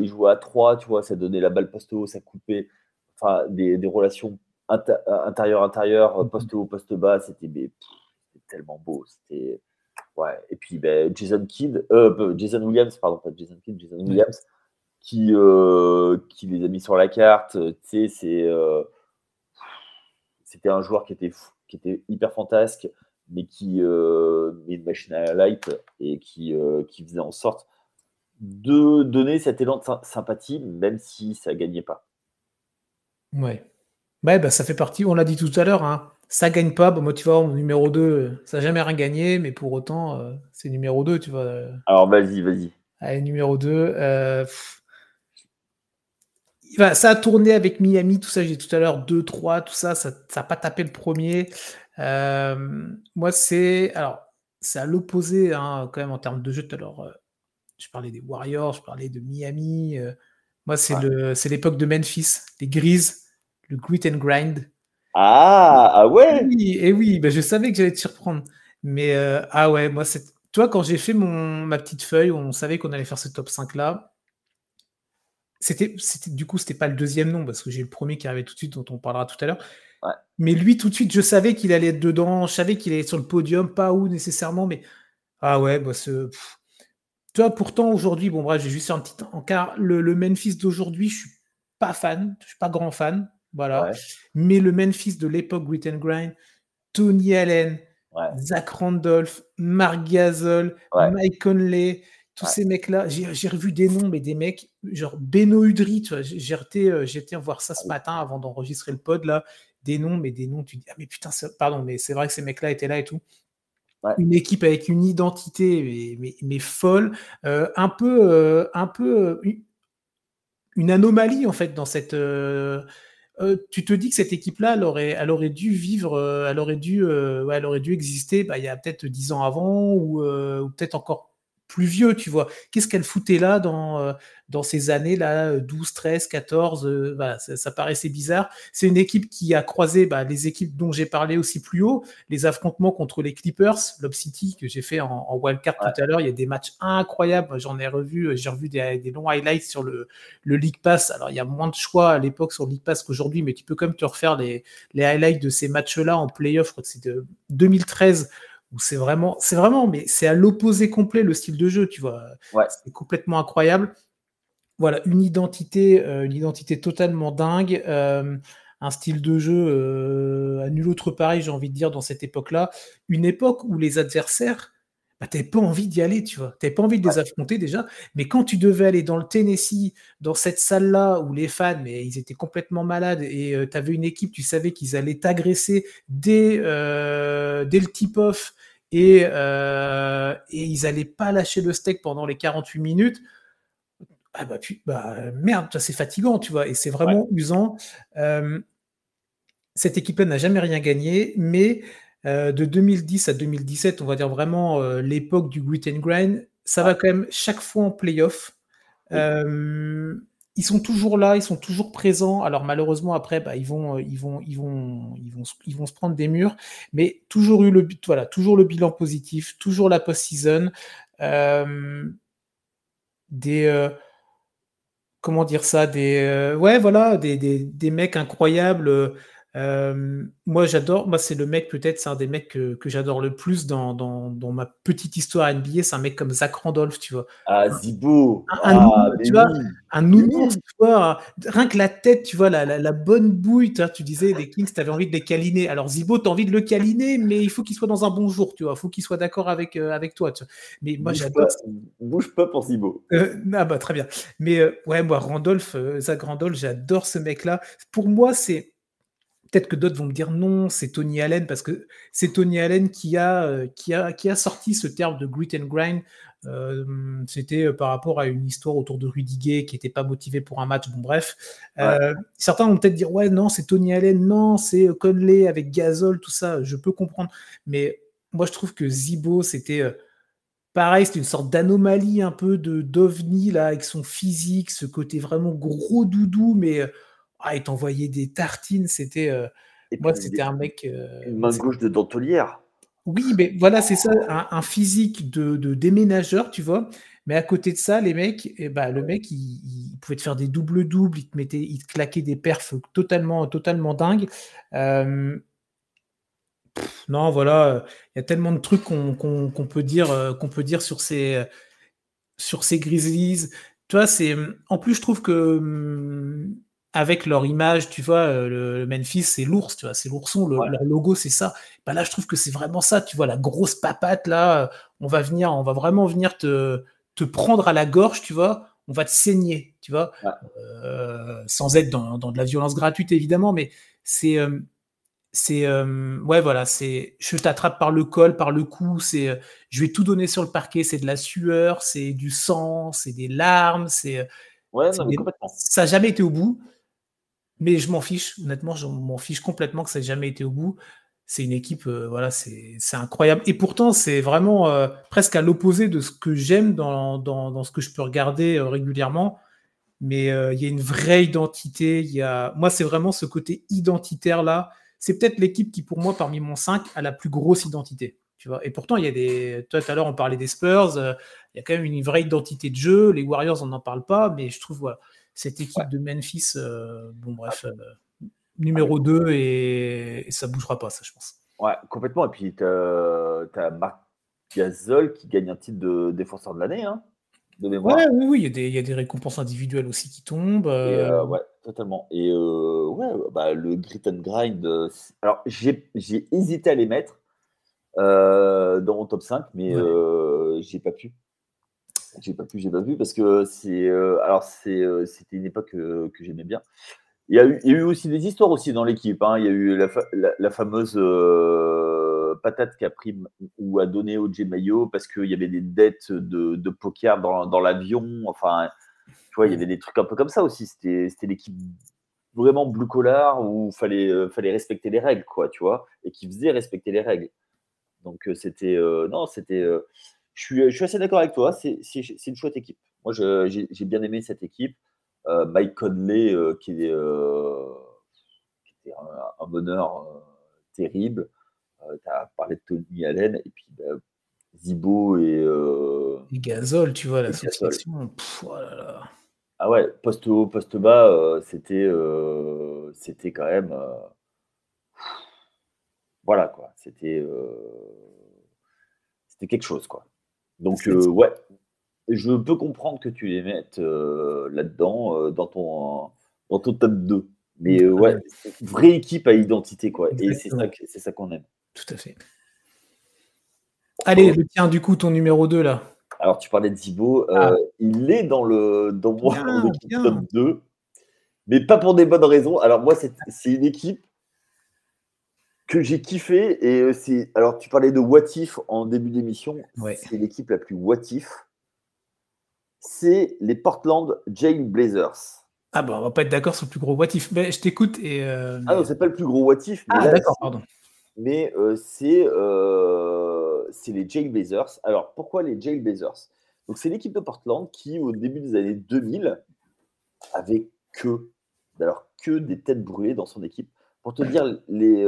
il jouait à 3, tu vois, ça donnait la balle poste haut, ça coupait, enfin, des, des relations intérieur-intérieur, mmh poste haut, poste bas, c'était tellement beau. C'était, ouais. Et puis, ben, Jason Kidd, Jason Williams, pardon, pas Jason Kidd, Jason Williams qui, euh, qui les a mis sur la carte. Tu sais, c'est, euh, c'était un joueur qui était, qui était hyper fantasque, mais qui euh, met une machine à light et qui, qui faisait en sorte de donner cet élan de sympathie, même si ça gagnait pas. Ouais. Ouais, bah, ça fait partie, on l'a dit tout à l'heure, hein. ça gagne pas. Bah, moi, tu vois, numéro 2, ça n'a jamais rien gagné, mais pour autant, c'est numéro 2, tu vois. Alors, vas-y, vas-y. Allez, numéro 2 ça a tourné avec Miami, tout ça, j'ai dit tout à l'heure, 2-3, tout ça, ça n'a pas tapé le premier. Euh, moi, c'est. Alors, c'est à l'opposé, hein, quand même, en termes de jeu. Tout à l'heure, euh, je parlais des Warriors, je parlais de Miami. Euh, moi, c'est l'époque de Memphis, les Grises, le grit and grind. Ah, ah ouais Et oui, ben, je savais que j'allais te surprendre. Mais ah ouais, moi, c'est. Toi, quand j'ai fait mon, ma petite feuille, on savait qu'on allait faire ce top 5 là. C'était, du coup, c'était pas le deuxième nom parce que j'ai le premier qui arrivait tout de suite, dont on parlera tout à l'heure. Mais lui, tout de suite, je savais qu'il allait être dedans, je savais qu'il allait être sur le podium, pas où nécessairement, mais ah ouais, bah ce, toi, pourtant, aujourd'hui, bon, bref, j'ai juste un petit car Le, le Memphis d'aujourd'hui, je suis pas fan, je suis pas grand fan. Voilà. Mais le Memphis de l'époque Grit and Grind, Tony Allen, Zach Randolph, Mark Gasol, Mike Conley, tous ces mecs-là, j'ai revu des noms, mais des mecs, genre Beno Udry, j'ai été, euh, été voir ça ce matin avant d'enregistrer le pod, là, des noms, mais des noms, tu dis, ah mais putain, pardon, mais c'est vrai que ces mecs-là étaient là et tout. Une équipe avec une identité mais, mais, folle, euh, un peu, euh, un peu une anomalie en fait dans cette, euh, tu te dis que cette équipe-là, elle aurait, elle aurait dû vivre, euh, elle aurait dû, euh, elle aurait dû exister bah, il y a peut-être dix ans avant ou, ou peut-être encore plus vieux, tu vois. Qu'est-ce qu'elle foutait là dans, euh, dans ces années-là, 12, 13, 14 ça, paraissait bizarre. C'est une équipe qui a croisé bah, les équipes dont j'ai parlé aussi plus haut, les affrontements contre les Clippers, Lob City, que j'ai fait en, wildcard tout à l'heure. Il y a des matchs incroyables. J'en ai revu, euh, j'ai revu des, longs highlights sur le, le League Pass. Alors, il y a moins de choix à l'époque sur le League Pass qu'aujourd'hui, mais tu peux quand même te refaire les, les highlights de ces matchs-là en playoff. Je crois que c'est de 2013 c'est vraiment, c'est vraiment, mais c'est à l'opposé complet le style de jeu, tu vois. C'est complètement incroyable. Voilà, une identité, euh, une identité totalement dingue, euh, un style de jeu euh, à nul autre pareil, j'ai envie de dire, dans cette époque-là. Une époque où les adversaires, bah, t'avais pas envie d'y aller, tu vois. T'avais pas envie de les affronter déjà. Mais quand tu devais aller dans le Tennessee, dans cette salle-là où les fans, mais ils étaient complètement malades et tu avais une équipe, tu savais qu'ils allaient t'agresser dès, dès le tip-off euh, et, ils n'allaient pas lâcher le steak pendant les 48 minutes. Ah bah, bah merde, c'est fatigant, tu vois, et c'est vraiment usant. Euh, cette équipe-là n'a jamais rien gagné, mais euh, de 2010 à 2017, on va dire vraiment l'époque du grit and grind, ça va quand même chaque fois en playoff ils sont toujours là, ils sont toujours présents. Alors malheureusement après, bah, ils vont, euh, ils vont, ils vont, ils vont, ils vont se prendre des murs, mais toujours eu le, voilà, toujours le bilan positif, toujours la post-season, euh, des, euh, comment dire ça, des, ouais, voilà, des, des, des mecs incroyables. Euh, moi, j'adore. Moi, c'est le mec, peut-être, c'est un des mecs que, que j'adore le plus dans, dans, dans, ma petite histoire NBA. C'est un mec comme Zach Randolph, tu vois. Ah, Zibo. Un, ah, tu vois, un nounours, tu vois. Rien que la tête, tu vois, la, la, bonne bouille. Tu, vois, tu disais, les Kings, tu avais envie de les câliner. Alors, Zibo, tu as envie de le câliner, mais il faut qu'il soit dans un bon jour, tu vois. Il faut qu'il soit d'accord avec, euh, avec toi. Tu vois. Mais moi, j'adore. Bouge pas pour Zibo. Euh, ah, bah, très bien. Mais ouais, moi, Randolph, Zach Randolph, j'adore ce mec-là. Pour moi, c'est Peut-être que d'autres vont me dire non, c'est Tony Allen, parce que c'est Tony Allen qui a, euh, qui, a, qui a sorti ce terme de grit and grind. Euh, c'était euh, par rapport à une histoire autour de Rudy Gay qui n'était pas motivé pour un match. Bon, bref. certains vont peut-être dire ouais, non, c'est Tony Allen, non, c'est Conley avec Gasol, tout ça. Je peux comprendre. Mais moi, je trouve que Zibo, c'était. Pareil, c'était une sorte d'anomalie un peu de d'ovni là avec son physique, ce côté vraiment gros doudou, mais ah, il t'envoyait des tartines, c'était. Euh, moi, c'était un mec. Euh, une main gauche de dentelière. Oui, mais voilà, c'est ça, un, physique de, déménageur, tu vois. Mais à côté de ça, les mecs, eh ben, le mec, il, pouvait te faire des doubles-doubles, il te mettait, il te claquait des perfs totalement, totalement dingues. Euh, non, voilà, il y a tellement de trucs qu'on peut dire, qu'on peut dire sur ces, sur ces Grizzlies. Tu vois, c'est, en plus, je trouve que avec leur image, tu vois, euh, le, Memphis, c'est l'ours, tu vois, c'est l'ourson, leur logo, c'est ça. Bah là, je trouve que c'est vraiment ça, tu vois, la grosse papate, là, euh, on va venir, on va vraiment venir te, te prendre à la gorge, tu vois, on va te saigner, tu vois, euh, sans être dans, de la violence gratuite, évidemment, mais c'est, c'est, ouais, voilà, c'est, je t'attrape par le col, par le cou, c'est, je vais tout donner sur le parquet, c'est de la sueur, c'est du sang, c'est des larmes, c'est, ouais, non, complètement. ça n'a jamais été au bout. Mais je m'en fiche, honnêtement, je m'en fiche complètement que ça n'ait jamais été au bout. C'est une équipe, euh, voilà, c'est incroyable. Et pourtant, c'est vraiment euh, presque à l'opposé de ce que j'aime dans, ce que je peux regarder euh, régulièrement. Mais il y a une vraie identité. Moi, c'est vraiment ce côté identitaire-là. C'est peut-être l'équipe qui, pour moi, parmi mon 5, a la plus grosse identité. Tu vois et pourtant, il y a des. Toi, tout à l'heure, on parlait des Spurs. il y a quand même une vraie identité de jeu. Les Warriors, on n'en parle pas. Mais je trouve, cette équipe de Memphis, euh, bon bref, euh, numéro 2 et, ça bougera pas, ça je pense. Ouais, complètement. Et puis tu as, Marc Gasol qui gagne un titre de défenseur de l'année. Hein. de mémoire. oui, oui, il y, a des, récompenses individuelles aussi qui tombent. ouais, totalement. Et ouais, bah, le grit and grind. alors, j'ai hésité à les mettre dans mon top 5, mais j'ai pas pu. J'ai pas pu, j'ai pas pu parce que c'est. alors, c'était une époque que j'aimais bien. Il y, a eu, il y, a eu, aussi des histoires aussi dans l'équipe. Hein. Il y a eu la, fameuse euh, patate qui a pris ou a donné au Mayo parce qu'il y avait des dettes de, poker dans, dans l'avion. Enfin, tu vois, il y avait des trucs un peu comme ça aussi. C'était l'équipe vraiment blue collar où fallait, euh, fallait respecter les règles, quoi, tu vois, et qui faisait respecter les règles. Donc, euh, c'était. non, c'était. Je, suis, je suis assez d'accord avec toi. C'est une chouette équipe. Moi, j'ai bien aimé cette équipe. Euh, Mike Conley, euh, qui, est, euh, était un, bonheur terrible. tu as parlé de Tony Allen, et puis bah, Zibo et. et Gazol, tu vois, la situation. Oh ah ouais, poste haut, poste bas, c'était, c'était quand même. voilà, quoi. C'était, c'était quelque chose, quoi. Donc, ouais, je peux comprendre que tu les mettes euh, là-dedans, euh, dans, ton, dans ton top 2. Mais euh, ouais, vraie équipe à identité, quoi. Et c'est ça, c'est ça qu'on aime. Tout à fait. Allez, le tien, du coup, ton numéro 2, là. Alors, tu parlais de Zibo. Ah. Il est dans, le, dans mon top 2, mais pas pour des bonnes raisons. Alors, moi, c'est une équipe que j'ai kiffé. Et c'est. Alors, tu parlais de Watif en début d'émission. C'est l'équipe la plus Watif c'est les Portland Jail Blazers. Ah bah on va pas être d'accord sur le plus gros what mais je t'écoute et... Euh, ah non, c'est pas le plus gros what if. ah d'accord, pardon. Mais euh, c'est euh, les Jail Blazers. Alors pourquoi les Jail Blazers? Donc c'est l'équipe de Portland qui au début des années 2000 avait que, alors que des têtes brûlées dans son équipe. Pour te dire, les,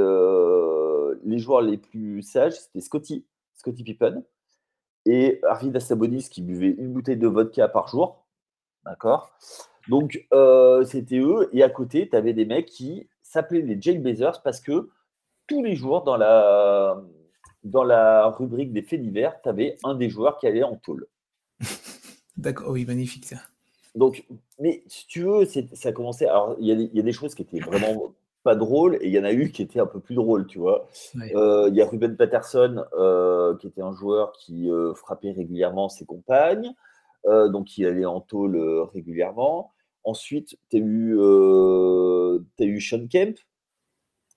les joueurs les plus sages, c'était Scotty, Scotty Pippen, et Arvidas Sabonis qui buvait une bouteille de vodka par jour. D'accord? Donc, euh, c'était eux. Et à côté, tu avais des mecs qui s'appelaient les Jailblazers parce que tous les jours, dans la, dans la rubrique des faits divers, tu avais un des joueurs qui allait en tôle. <laughs> D'accord, oui, magnifique ça. Donc, mais si tu veux, ça a commencé. Alors, il y, y, a des choses qui étaient vraiment pas drôle et il y en a eu qui étaient un peu plus drôles, tu vois. Euh, il y a Ruben Patterson, euh, qui était un joueur qui euh, frappait régulièrement ses compagnes, donc il allait en tôle régulièrement. Ensuite, tu as, eu, as eu Sean Kemp.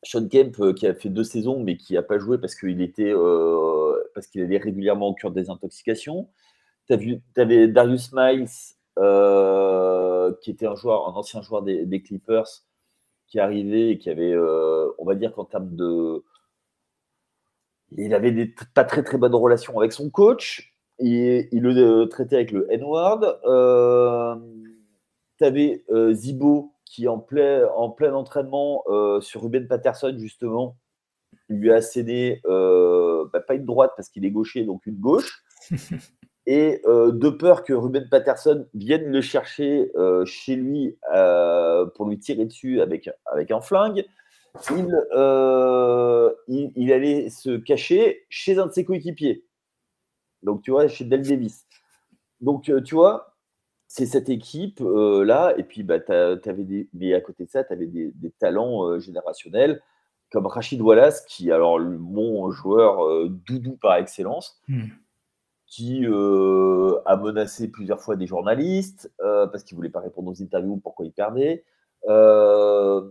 Sean Kemp qui a fait deux saisons mais qui n'a pas joué parce qu'il était parce qu'il allait régulièrement au cure des intoxications. Tu avais Darius Miles qui était un joueur, un ancien joueur des Clippers, qui arrivait et qui avait, euh, on va dire qu'en termes de. Il avait des pas très très bonnes relations avec son coach. Et il le euh, traitait avec le N-word. Euh, tu avais Zibo qui, en plein, en plein entraînement sur Ruben Patterson, justement, lui a cédé bah, pas une droite parce qu'il est gaucher, donc une gauche. <laughs> Et euh, de peur que Ruben Patterson vienne le chercher euh, chez lui euh, pour lui tirer dessus avec, avec un flingue, il, allait se cacher chez un de ses coéquipiers. Donc, tu vois, chez Del Davis. Donc, tu vois, c'est cette équipe-là. et puis, bah, avais mais à côté de ça, tu avais des, talents générationnels comme Rachid Wallace, qui, alors, mon joueur doudou par excellence. Hmm qui euh, a menacé plusieurs fois des journalistes euh, parce qu'il ne voulait pas répondre aux interviews, pourquoi il perdait. Euh,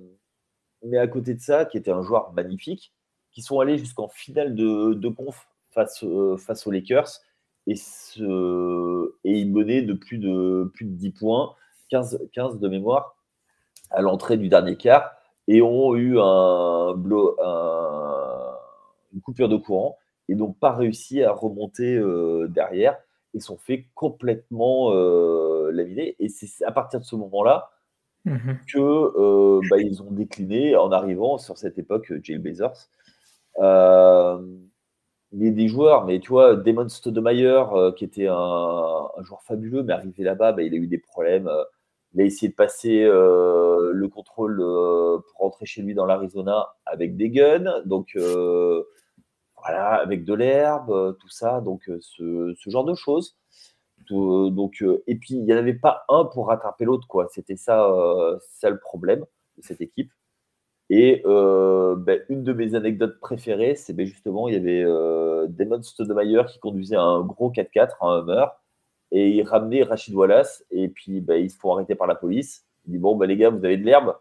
mais à côté de ça, qui était un joueur magnifique, qui sont allés jusqu'en finale de, de conf face, face aux Lakers et, et ils menaient de plus de, plus de 10 points, 15, 15 de mémoire, à l'entrée du dernier quart et ont eu un, une coupure de courant et donc pas réussi à remonter euh, derrière et sont fait complètement euh, laminer. Et c'est à partir de ce moment-là mmh que euh, bah, ils ont décliné en arrivant sur cette époque Jailblazers. Euh, mais des joueurs, mais tu vois, Damon Stoudemire, qui était un, joueur fabuleux, mais arrivé là-bas, bah, il a eu des problèmes. il a essayé de passer le contrôle pour rentrer chez lui dans l'Arizona avec des guns. Donc, voilà, avec de l'herbe, euh, tout ça, donc euh, ce, genre de choses. donc, et puis, il n'y en avait pas un pour rattraper l'autre, quoi. C'était ça, ça le problème de cette équipe. Et ben, une de mes anecdotes préférées, c'est ben, justement, il y avait Damon Stoudemire qui conduisait un gros 4x4, un Hummer, et il ramenait Rachid Wallace, et puis ben, ils se font arrêter par la police. Il dit Bon, ben, les gars, vous avez de l'herbe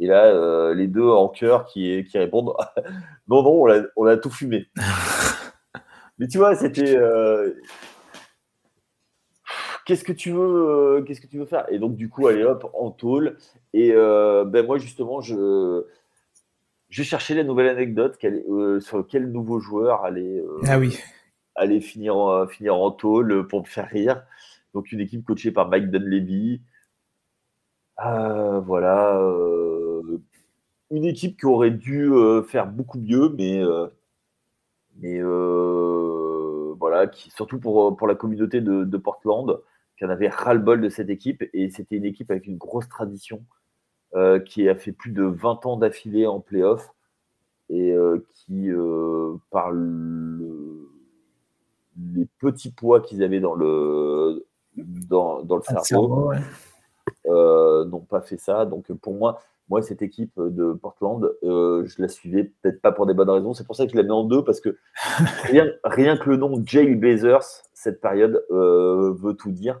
Et là, les deux en cœur qui, qui répondent <laughs> Non, non, on a, tout fumé. <laughs> Mais tu vois, c'était qu'est-ce que tu veux, qu'est-ce que tu veux faire? Et donc du coup, allez hop, en tôle. Et ben moi justement, je je cherchais la nouvelle anecdote euh, sur quel nouveau joueur allait, euh, ah oui. allait finir, en, finir en tôle pour me faire rire. Donc une équipe coachée par Mike Dunleavy. Euh, voilà. Une équipe qui aurait dû faire beaucoup mieux, mais, mais voilà, qui, surtout pour, pour la communauté de, de Portland, qui en avait ras-le-bol de cette équipe. Et c'était une équipe avec une grosse tradition. Euh, qui a fait plus de 20 ans d'affilée en playoff et euh, qui, euh, par les petits poids qu'ils avaient dans le, dans, dans le cerveau, n'ont pas fait ça. Donc pour moi, moi, cette équipe de Portland, je la suivais peut-être pas pour des bonnes raisons. C'est pour ça que je la mets en deux, parce que <laughs> rien, rien que le nom Jay Blazers, cette période, veut tout dire.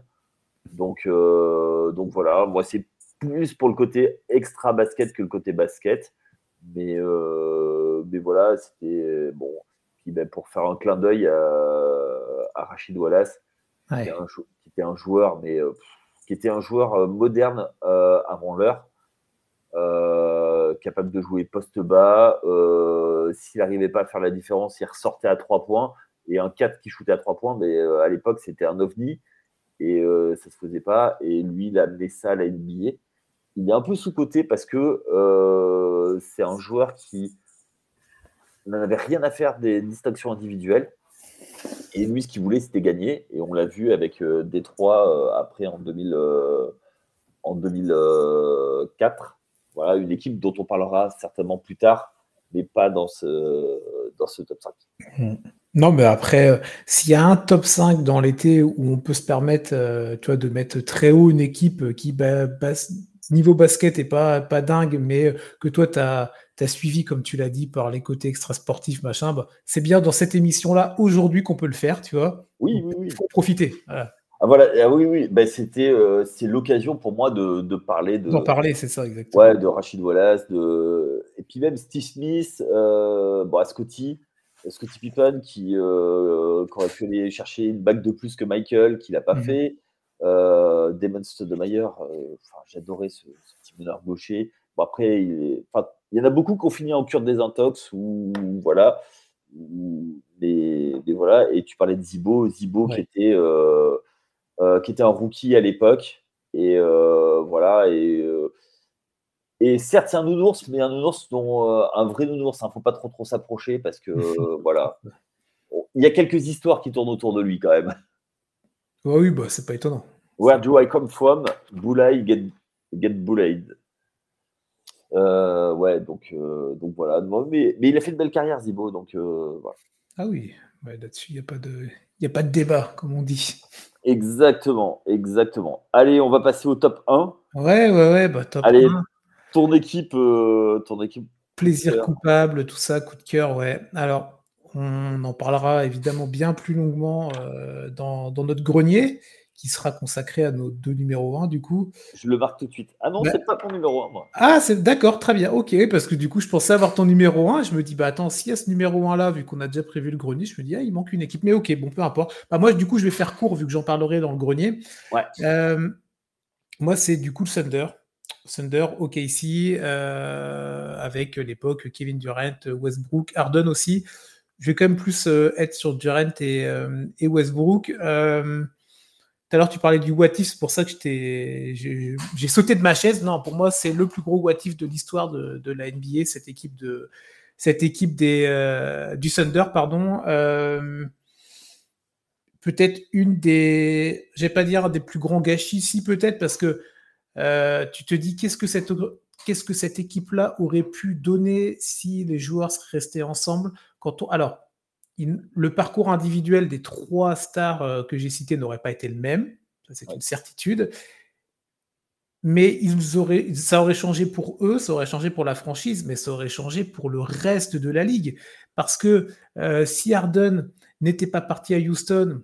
Donc, donc voilà, moi, c'est plus pour le côté extra basket que le côté basket. Mais, euh, mais voilà, c'était bon. Puis ben, pour faire un clin d'œil à, Rachid Wallace, qui, était un, joueur, mais euh, qui était un joueur euh, moderne avant l'heure, capable de jouer poste bas. S'il n'arrivait pas à faire la différence, il ressortait à 3 points. Et un 4 qui shootait à 3 points, mais à l'époque, c'était un ovni et ça se faisait pas. Et lui, il a amené ça à la NBA il est un peu sous-coté parce que euh, c'est un joueur qui n'avait rien à faire des distinctions individuelles. Et lui, ce qu'il voulait, c'était gagner. Et on l'a vu avec euh, Détroit euh, après en, 2000, en 2004. Voilà, une équipe dont on parlera certainement plus tard, mais pas dans ce, dans ce top 5. Mmh. Non, mais après, s'il y a un top 5 dans l'été où on peut se permettre toi, de mettre très haut une équipe qui basse niveau basket est pas, pas dingue, mais que toi, tu as, suivi, comme tu l'as dit, par les côtés extrasportifs, machin, bah, c'est bien dans cette émission-là, aujourd'hui, qu'on peut le faire, tu vois. Oui, oui, oui. Il faut profiter. Voilà. Ah, voilà, ah, oui, oui, ben, c'était, euh, c'est l'occasion pour moi de, de parler de. D'en parler, c'est ça, exactement. Ouais, de Rachid Wallace, de... et puis même Steve Smith, euh, bon, Scotty, Scotty Pippen, qui, euh, qui, aurait pu aller chercher une bague de plus que Michael, qui l'a pas mmh fait. Euh, Damon Stoudemire, euh, j'adorais ce, petit meneur gaucher. Bon, après, il, y en a beaucoup qui ont fini en cure de désintox ou voilà. Mais, voilà. Et tu parlais de Zibo, Zibo qui était euh, qui était un rookie à l'époque. Et voilà. Et, et certes, c'est un nounours, mais un nounours dont un vrai nounours. Il hein, ne faut pas trop trop s'approcher parce que <laughs> voilà. Il y a quelques histoires qui tournent autour de lui quand même oui, bah, c'est pas étonnant. Where do I come from? Boulay get, get bullied. Euh, ouais, donc, euh, donc voilà. Mais, mais, il a fait une belle carrière, Zibo. Donc, euh, voilà. Ah oui, là-dessus, il n'y a, pas de, a pas de débat, comme on dit. Exactement, exactement. Allez, on va passer au top 1. Ouais, ouais, ouais, bah, top Allez, ton équipe, ton équipe. Plaisir coupable, tout ça, coup de cœur, ouais. Alors, on en parlera évidemment bien plus longuement euh, dans, notre grenier, qui sera consacré à nos deux numéros 1 du coup. Je le marque tout de suite. Ah non, bah c'est pas ton numéro 1, moi. Ah, c'est d'accord, très bien. Ok, parce que du coup, je pensais avoir ton numéro 1. Je me dis, bah attends, s'il y a ce numéro 1 là, vu qu'on a déjà prévu le grenier, je me dis, ah, il manque une équipe. Mais ok, bon, peu importe. Bah, moi, du coup, je vais faire court vu que j'en parlerai dans le grenier. Ouais. Euh, moi, c'est du coup le Thunder. Thunder, OKC, euh, avec l'époque Kevin Durant, Westbrook, Harden aussi je vais quand même plus euh, être sur Durant et, euh, Westbrook. Euh, tout à l'heure, tu parlais du what c'est pour ça que j'ai sauté de ma chaise. Non, pour moi, c'est le plus gros what de l'histoire de, la NBA, cette équipe, des, du Thunder. pardon. peut-être une des, je vais pas dire des plus grands gâchis, si peut-être, parce que tu te dis qu'est-ce que cette qu'est-ce que cette équipe-là aurait pu donner si les joueurs seraient restés ensemble quand on... Alors, le parcours individuel des trois stars que j'ai cités n'aurait pas été le même. c'est une certitude. Mais ils auraient, ça aurait changé pour eux, ça aurait changé pour la franchise, mais ça aurait changé pour le reste de la ligue. Parce que si Harden n'était pas parti à Houston,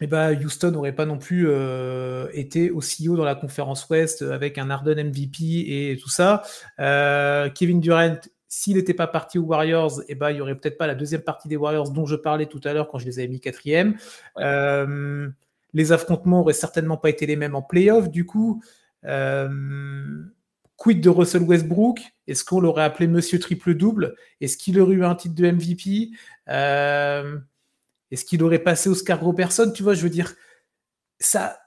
eh ben, Houston n'aurait pas non plus euh, été aussi haut dans la conférence Ouest avec un Harden MVP et tout ça. Euh, Kevin Durant, s'il n'était pas parti aux Warriors, eh ben, il n'y aurait peut-être pas la deuxième partie des Warriors dont je parlais tout à l'heure quand je les avais mis quatrième. Euh, les affrontements n'auraient certainement pas été les mêmes en playoff. Du coup, quid de Russell Westbrook? Est-ce qu'on l'aurait appelé Monsieur Triple-Double Est-ce qu'il aurait eu un titre de MVP est-ce qu'il aurait passé Oscar Robertson? Tu vois, je veux dire, ça,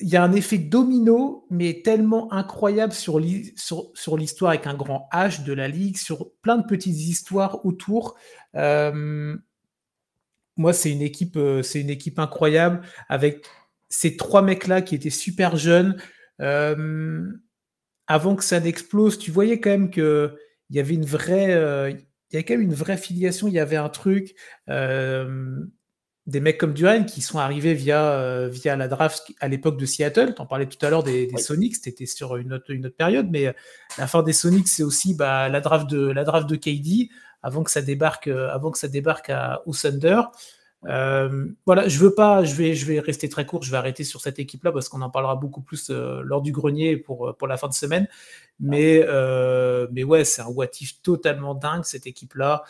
il y a un effet domino, mais tellement incroyable sur l'histoire avec un grand H de la ligue, sur plein de petites histoires autour. Euh, moi, c'est une équipe, euh, c'est une équipe incroyable avec ces trois mecs-là qui étaient super jeunes. Euh, avant que ça n'explose, tu voyais quand même que il y avait une vraie, il y quand même une vraie filiation, il y avait un truc. Des mecs comme Duran qui sont arrivés via, euh, via la draft à l'époque de Seattle. Tu en parlais tout à l'heure des, Sonics, c'était sur une autre, une autre période, mais euh, la fin des Sonics, c'est aussi bah, la, draft de, la draft de KD avant que ça débarque, avant que ça débarque à, au Thunder. Euh, voilà, je veux pas, je vais, je vais rester très court, je vais arrêter sur cette équipe-là parce qu'on en parlera beaucoup plus euh, lors du grenier pour, pour la fin de semaine. Mais, euh, mais ouais, c'est un what totalement dingue cette équipe-là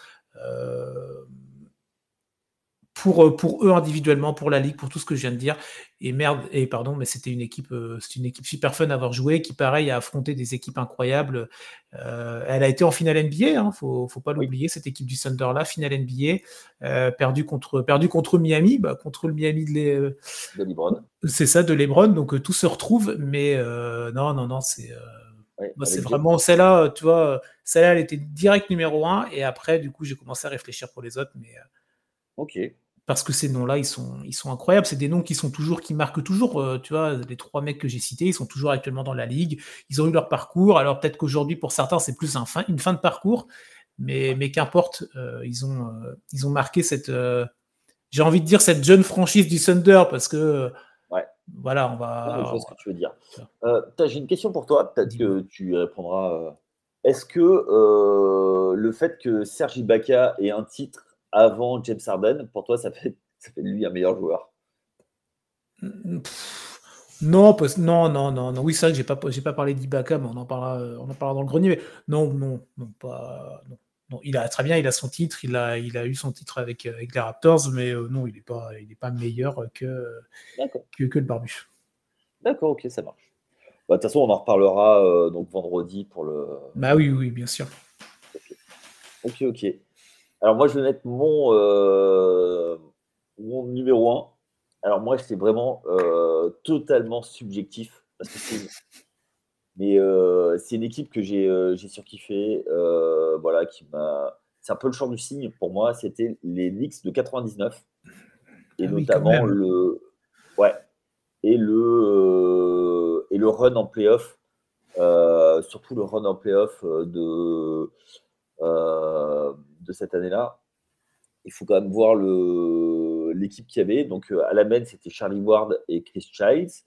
pour, euh, pour eux individuellement, pour la ligue, pour tout ce que je viens de dire. Et merde, et pardon, mais c'était une équipe, euh, c'est une équipe super fun à avoir joué, qui pareil a affronté des équipes incroyables. Euh, elle a été en finale NBA, hein, faut, faut pas l'oublier, cette équipe du Thunder là, finale NBA, perdu contre, perdu contre Miami, bah, contre le Miami de, les, de LeBron. C'est ça, de LeBron, donc tout se retrouve, mais non, non, non, c'est. c'est vraiment celle-là, tu vois, celle-là, elle était direct numéro un, et après, du coup, j'ai commencé à réfléchir pour les autres, mais. Ok parce que ces noms-là, ils sont, ils sont incroyables. C'est des noms qui sont toujours, qui marquent toujours. Euh, tu vois, les trois mecs que j'ai cités, ils sont toujours actuellement dans la ligue. Ils ont eu leur parcours. Alors peut-être qu'aujourd'hui, pour certains, c'est plus un fin, une fin de parcours, mais, mais qu'importe, euh, ils, ont, euh, ils ont marqué cette, j'ai envie de dire cette jeune franchise du Thunder parce que. Ouais. Voilà, on va. je vois ce que tu veux dire. j'ai une question pour toi. Peut-être que tu répondras. Est-ce que le fait que Sergi Ibaka ait un titre avant James Harden, pour toi, ça fait, <laughs> ça fait de lui un meilleur joueur non, non, non, non, non. Oui, c'est vrai que j'ai pas, j'ai pas parlé d'Ibaka, mais on en parlera, on en parlera dans le grenier. non, non, non, pas. Non. Il a très bien, il a son titre, il a, il a eu son titre avec, avec les Raptors, mais euh, non, il n'est pas, il est pas meilleur que, que, que, le Barbu. D'accord, ok, ça marche. Bah, de toute façon, on en reparlera euh, donc vendredi pour le. Bah oui, oui, bien sûr. Ok, ok. Alors moi, je vais mettre mon, euh, mon numéro 1. Alors moi, c'est vraiment euh, totalement subjectif. Parce que c'est, mais euh, c'est une équipe que j'ai, j'ai surkiffé. voilà, qui m'a... C'est un peu le champ du signe pour moi. C'était les Knicks de 99. Et ah notamment le... Ouais. Et le, et le run en playoff. surtout le run en playoff de de cette année-là, il faut quand même voir l'équipe qu'il y avait. Donc, euh, à la main, c'était Charlie Ward et Chris Childs.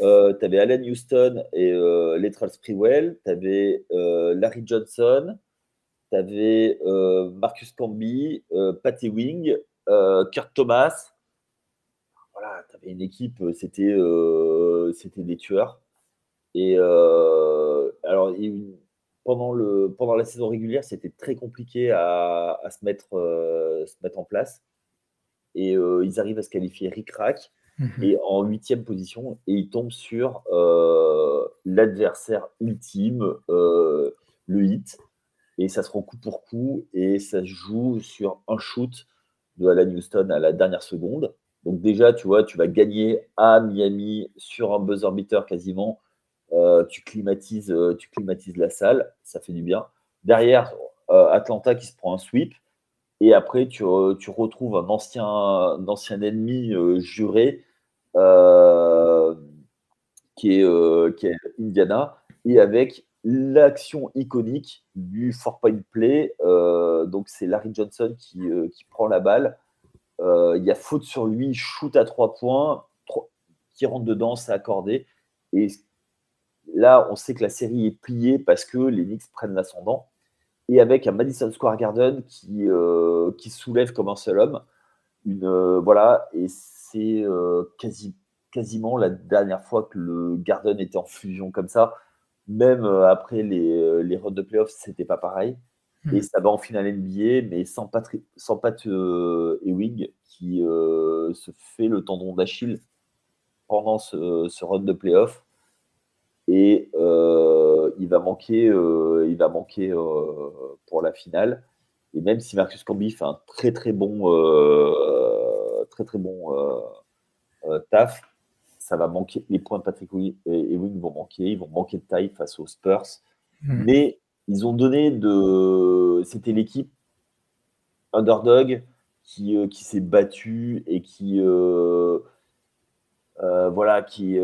Euh, tu avais Alan Houston et euh, Letral Sprewell. Tu avais euh, Larry Johnson. Tu avais Marcus Camby, Patty Wing, Kurt Thomas. Voilà, tu avais une équipe, c'était c'était des tueurs. Et alors, pendant, le, pendant la saison régulière, c'était très compliqué à, se, mettre, euh, se mettre en place. Et euh, ils arrivent à se qualifier ric-rac mhm. et en huitième position et ils tombent sur euh, l'adversaire ultime, le hit. Et ça se rend coup pour coup et ça se joue sur un shoot de Alan Houston à la dernière seconde. Donc déjà, tu vois, tu vas gagner à Miami sur un buzzer beater quasiment euh, tu, climatises, euh, tu climatises la salle, ça fait du bien. Derrière, euh, Atlanta qui se prend un sweep. Et après, tu, retrouves un ancien, un ancien ennemi juré qui, est, qui est Indiana. Et avec l'action iconique du four-point play. donc, c'est Larry Johnson qui, qui, prend la balle il y a faute sur lui, shoot à trois points, qui rentre dedans, c'est accordé. Et là, on sait que la série est pliée parce que les Knicks prennent l'ascendant. Et avec un Madison Square Garden qui, qui soulève comme un seul homme. Une, voilà, et c'est quasi, quasiment la dernière fois que le Garden était en fusion comme ça. Même après les, les runs de playoffs, c'était pas pareil. Et hmm. ça va en finale NBA, mais sans Pat, sans Pat Ewing qui se fait le tendon d'Achille pendant ce, run de playoff. Et il va manquer, il va manquer pour la finale. Et même si Marcus Camby fait un très très bon, très très bon taf, ça va manquer. Les points de Patrick Ewing vont manquer. Ils vont manquer de taille face aux Spurs. Hmm. Mais ils ont donné de. C'était l'équipe underdog qui, euh, qui s'est battue et qui. Euh, euh, voilà, qui,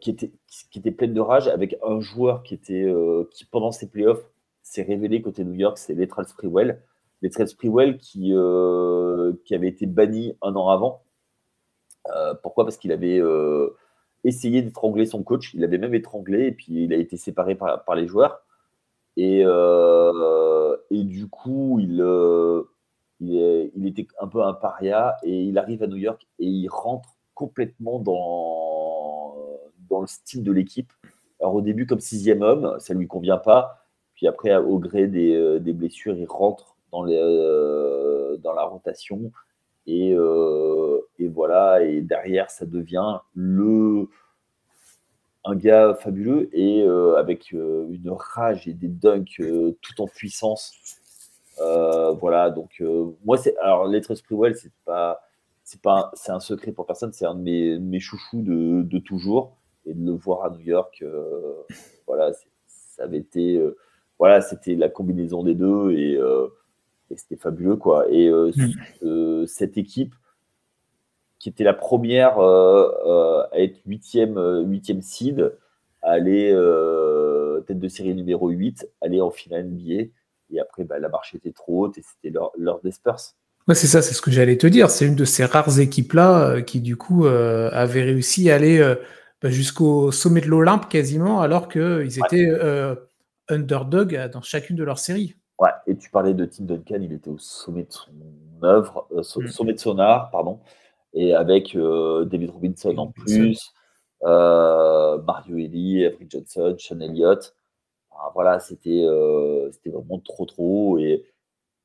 qui, était, qui était pleine de rage avec un joueur qui, était, qui pendant ses playoffs, s'est révélé côté New York, c'est Letral Sprewell. Letral Sprewell qui, qui avait été banni un an avant. pourquoi? Parce qu'il avait essayé d'étrangler son coach. Il avait même étranglé et puis il a été séparé par, par les joueurs. Et, euh, et du coup, euh, il, il, était un peu un paria et il arrive à New York et il rentre complètement dans, dans le style de l'équipe. Alors au début comme sixième homme, ça ne lui convient pas. Puis après, au gré des, euh, des blessures, il rentre dans, les, dans la rotation. Et, et, voilà, et derrière, ça devient le, un gars fabuleux et euh, avec euh, une rage et des dunks euh, tout en puissance. voilà, donc moi, c'est alors Lettres Sprewell, c'est pas, c'est pas, c'est un secret pour personne, c'est un de mes, mes chouchous de, de, toujours et de le voir à New York, <laughs> voilà, ça avait été, voilà, c'était la combinaison des deux et, et c'était fabuleux quoi. Et mmh. cette équipe qui était la première euh, euh, à être huitième, euh, huitième seed, aller tête de série numéro 8, aller en finale NBA. Et après, bah, la marche était trop haute et c'était l'heure des Spurs. Ouais, c'est ça, c'est ce que j'allais te dire. C'est une de ces rares équipes-là qui, du coup, avait réussi à aller bah, jusqu'au sommet de l'Olympe quasiment, alors qu'ils étaient underdog dans chacune de leurs séries. Ouais, et tu parlais de Tim Duncan, il était au sommet de son œuvre, mm. sommet de son art, pardon et avec euh, David Robinson en plus, euh, Mario Eli, Avery Johnson, Sean Elliott. voilà, c'était euh, c'était vraiment trop trop. Et,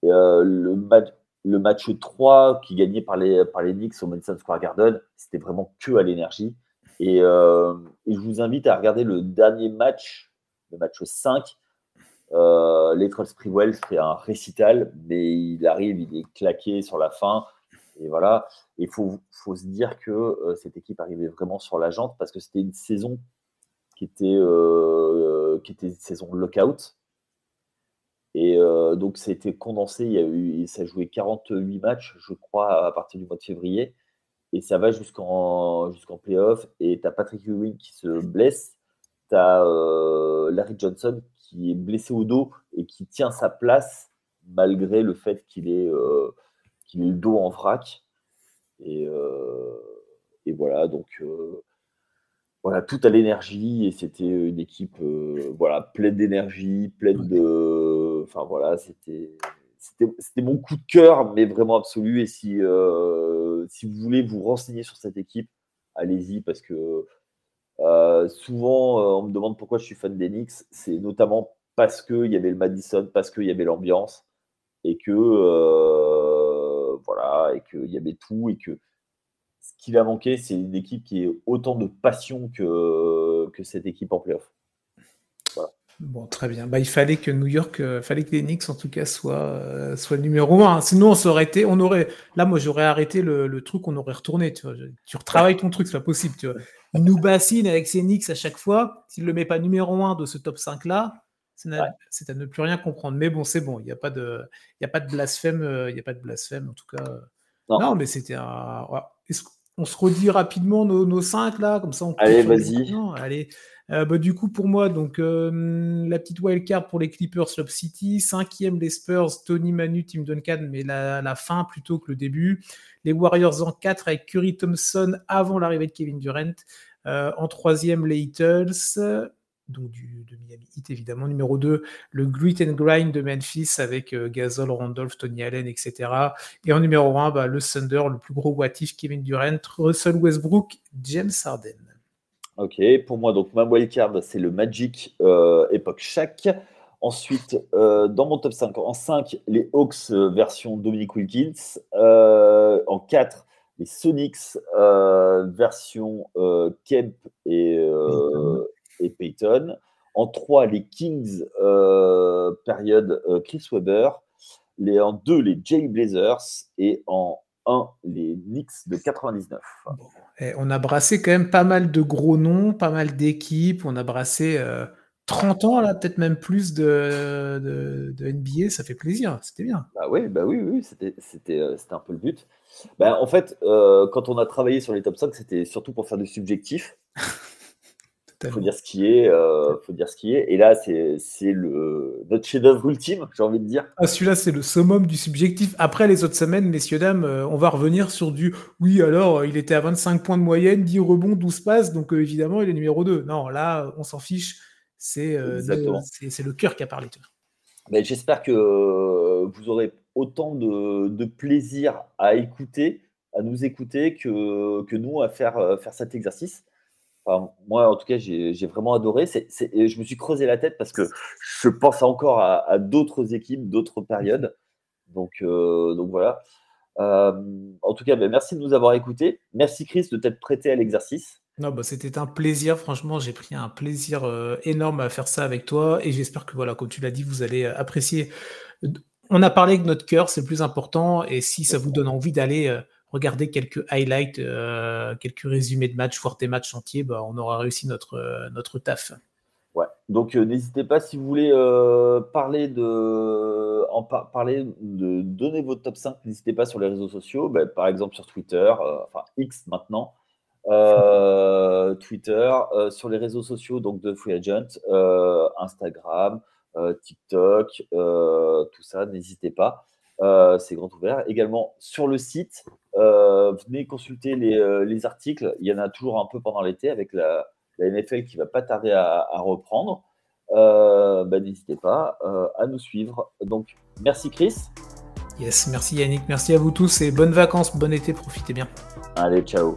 le, match, le match 3 qui gagnait par les, par les Knicks au Madison Square Garden, c'était vraiment que à l'énergie. Et, et, je vous invite à regarder le dernier match, le match 5. Euh, Letral Sprewell fait un récital, mais il arrive, il est claqué sur la fin. Et voilà, il faut, faut, se dire que euh, cette équipe arrivait vraiment sur la jante parce que c'était une saison qui était, euh, qui était une saison lockout. Et euh, donc, ça a été condensé. Il y a eu, ça a joué 48 matchs, je crois, à partir du mois de février. Et ça va jusqu'en jusqu'en playoff. Et tu as Patrick Ewing qui se blesse. Tu as Larry Johnson qui est blessé au dos et qui tient sa place malgré le fait qu'il est qu'il ait le dos en vrac. Et, euh, et voilà, donc euh, voilà, tout à l'énergie et c'était une équipe euh, voilà, pleine d'énergie, pleine de. Enfin voilà, c'était. Mon coup de cœur, mais vraiment absolu. Et si, si vous voulez vous renseigner sur cette équipe, allez-y parce que souvent on me demande pourquoi je suis fan d'Enix. C'est notamment parce qu'il y avait le Madison, parce qu'il y avait l'ambiance et que voilà, et qu'il y avait tout, et que ce qu'il a manqué, c'est une équipe qui ait autant de passion que, que cette équipe en playoff. Bon, très bien. Bah, il fallait que New York, euh, fallait que les Knicks en tout cas soient, euh, soit numéro un. Sinon, on serait été, on aurait, là, moi, j'aurais arrêté le, truc, on aurait retourné. Tu, vois. tu retravailles ton truc, c'est pas possible. Tu vois. Il nous bassine avec ses Knicks à chaque fois. S'il le met pas numéro un de ce top 5 là, c'est à ne plus rien comprendre. Mais bon, c'est bon, il n'y a, pas de, a pas de blasphème, euh, il n'y a pas de blasphème en tout cas. Non, mais c'était un. On se redit rapidement nos, nos cinq là, comme ça on Allez, vas-y. Allez, bah, du coup, pour moi, donc la petite wildcard pour les Clippers, Lob City. Cinquième, les Spurs, Tony Manu, Tim Duncan, mais la, fin plutôt que le début. Les Warriors en 4 avec Curry Thompson avant l'arrivée de Kevin Durant. en troisième, les Heatles donc du, de Miami Heat évidemment. Numéro 2, le Grit and Grind de Memphis avec euh, Randolph, Tony Allen, etc. Et en numéro 1, bah, le Thunder, le plus gros what Kevin Durant, Russell Westbrook, James Harden. Ok, pour moi, donc ma wildcard, c'est le Magic euh, époque Shaq. Ensuite, euh, dans mon top 5, en 5, les Hawks version Dominic Wilkins. en 4, les Sonics version Kemp et, et Payton. En 3, les Kings, euh, période euh, Chris Webber. Les, en 2, les Jay Blazers. Et en 1, les Knicks de 99. Et on a brassé quand même pas mal de gros noms, pas mal d'équipes. On a brassé 30 euh, ans, là, peut-être même plus de, de, NBA. Ça fait plaisir. C'était bien. Bah oui, bah oui, oui c'était, c'était, c'était un peu le but. Bah, en fait, quand on a travaillé sur les top 5, c'était surtout pour faire du subjectif. <laughs> Il faut dire ce qui est, euh, faut dire ce qui est. Et là, c'est le notre chef-d'œuvre ultime, j'ai envie de dire. Ah, celui-là, c'est le summum du subjectif. Après les autres semaines, messieurs dames, euh, on va revenir sur du. Oui, alors il était à 25 points de moyenne, 10 rebonds, 12 passes, donc euh, évidemment il est numéro 2. Non, là, on s'en fiche. C'est c'est le cœur qui a parlé. Mais j'espère que vous aurez autant de, de, plaisir à écouter, à nous écouter que, que nous à faire, faire cet exercice moi, en tout cas, j'ai vraiment adoré. je me suis creusé la tête parce que je pense encore à, d'autres équipes, d'autres périodes. Donc, euh, donc voilà. Euh, en tout cas, ben, merci de nous avoir écoutés. Merci Chris de t'être prêté à l'exercice. Non, bah, c'était un plaisir. Franchement, j'ai pris un plaisir euh, énorme à faire ça avec toi et j'espère que voilà, comme tu l'as dit, vous allez apprécier. On a parlé avec notre cœur, c'est le plus important. Et si ça vous donne envie d'aller regarder quelques highlights, euh, quelques résumés de matchs, voir tes matchs entiers, bah, on aura réussi notre, euh, notre taf. Ouais, donc euh, n'hésitez pas si vous voulez parler de parler de donner votre top 5, n'hésitez pas sur les réseaux sociaux, bah, par exemple sur Twitter, enfin X maintenant. Twitter, sur les réseaux sociaux donc de Free Agent, Instagram, TikTok, tout ça, n'hésitez pas. C'est grand ouvert. Également sur le site, euh, venez consulter euh, les, articles. Il y en a toujours un peu pendant l'été avec la, NFL qui va pas tarder à, reprendre. Euh, bah, n'hésitez pas à nous suivre. Donc, merci Chris. Yes, merci Yannick, merci à vous tous et bonnes vacances, bon été, profitez bien. Allez, ciao.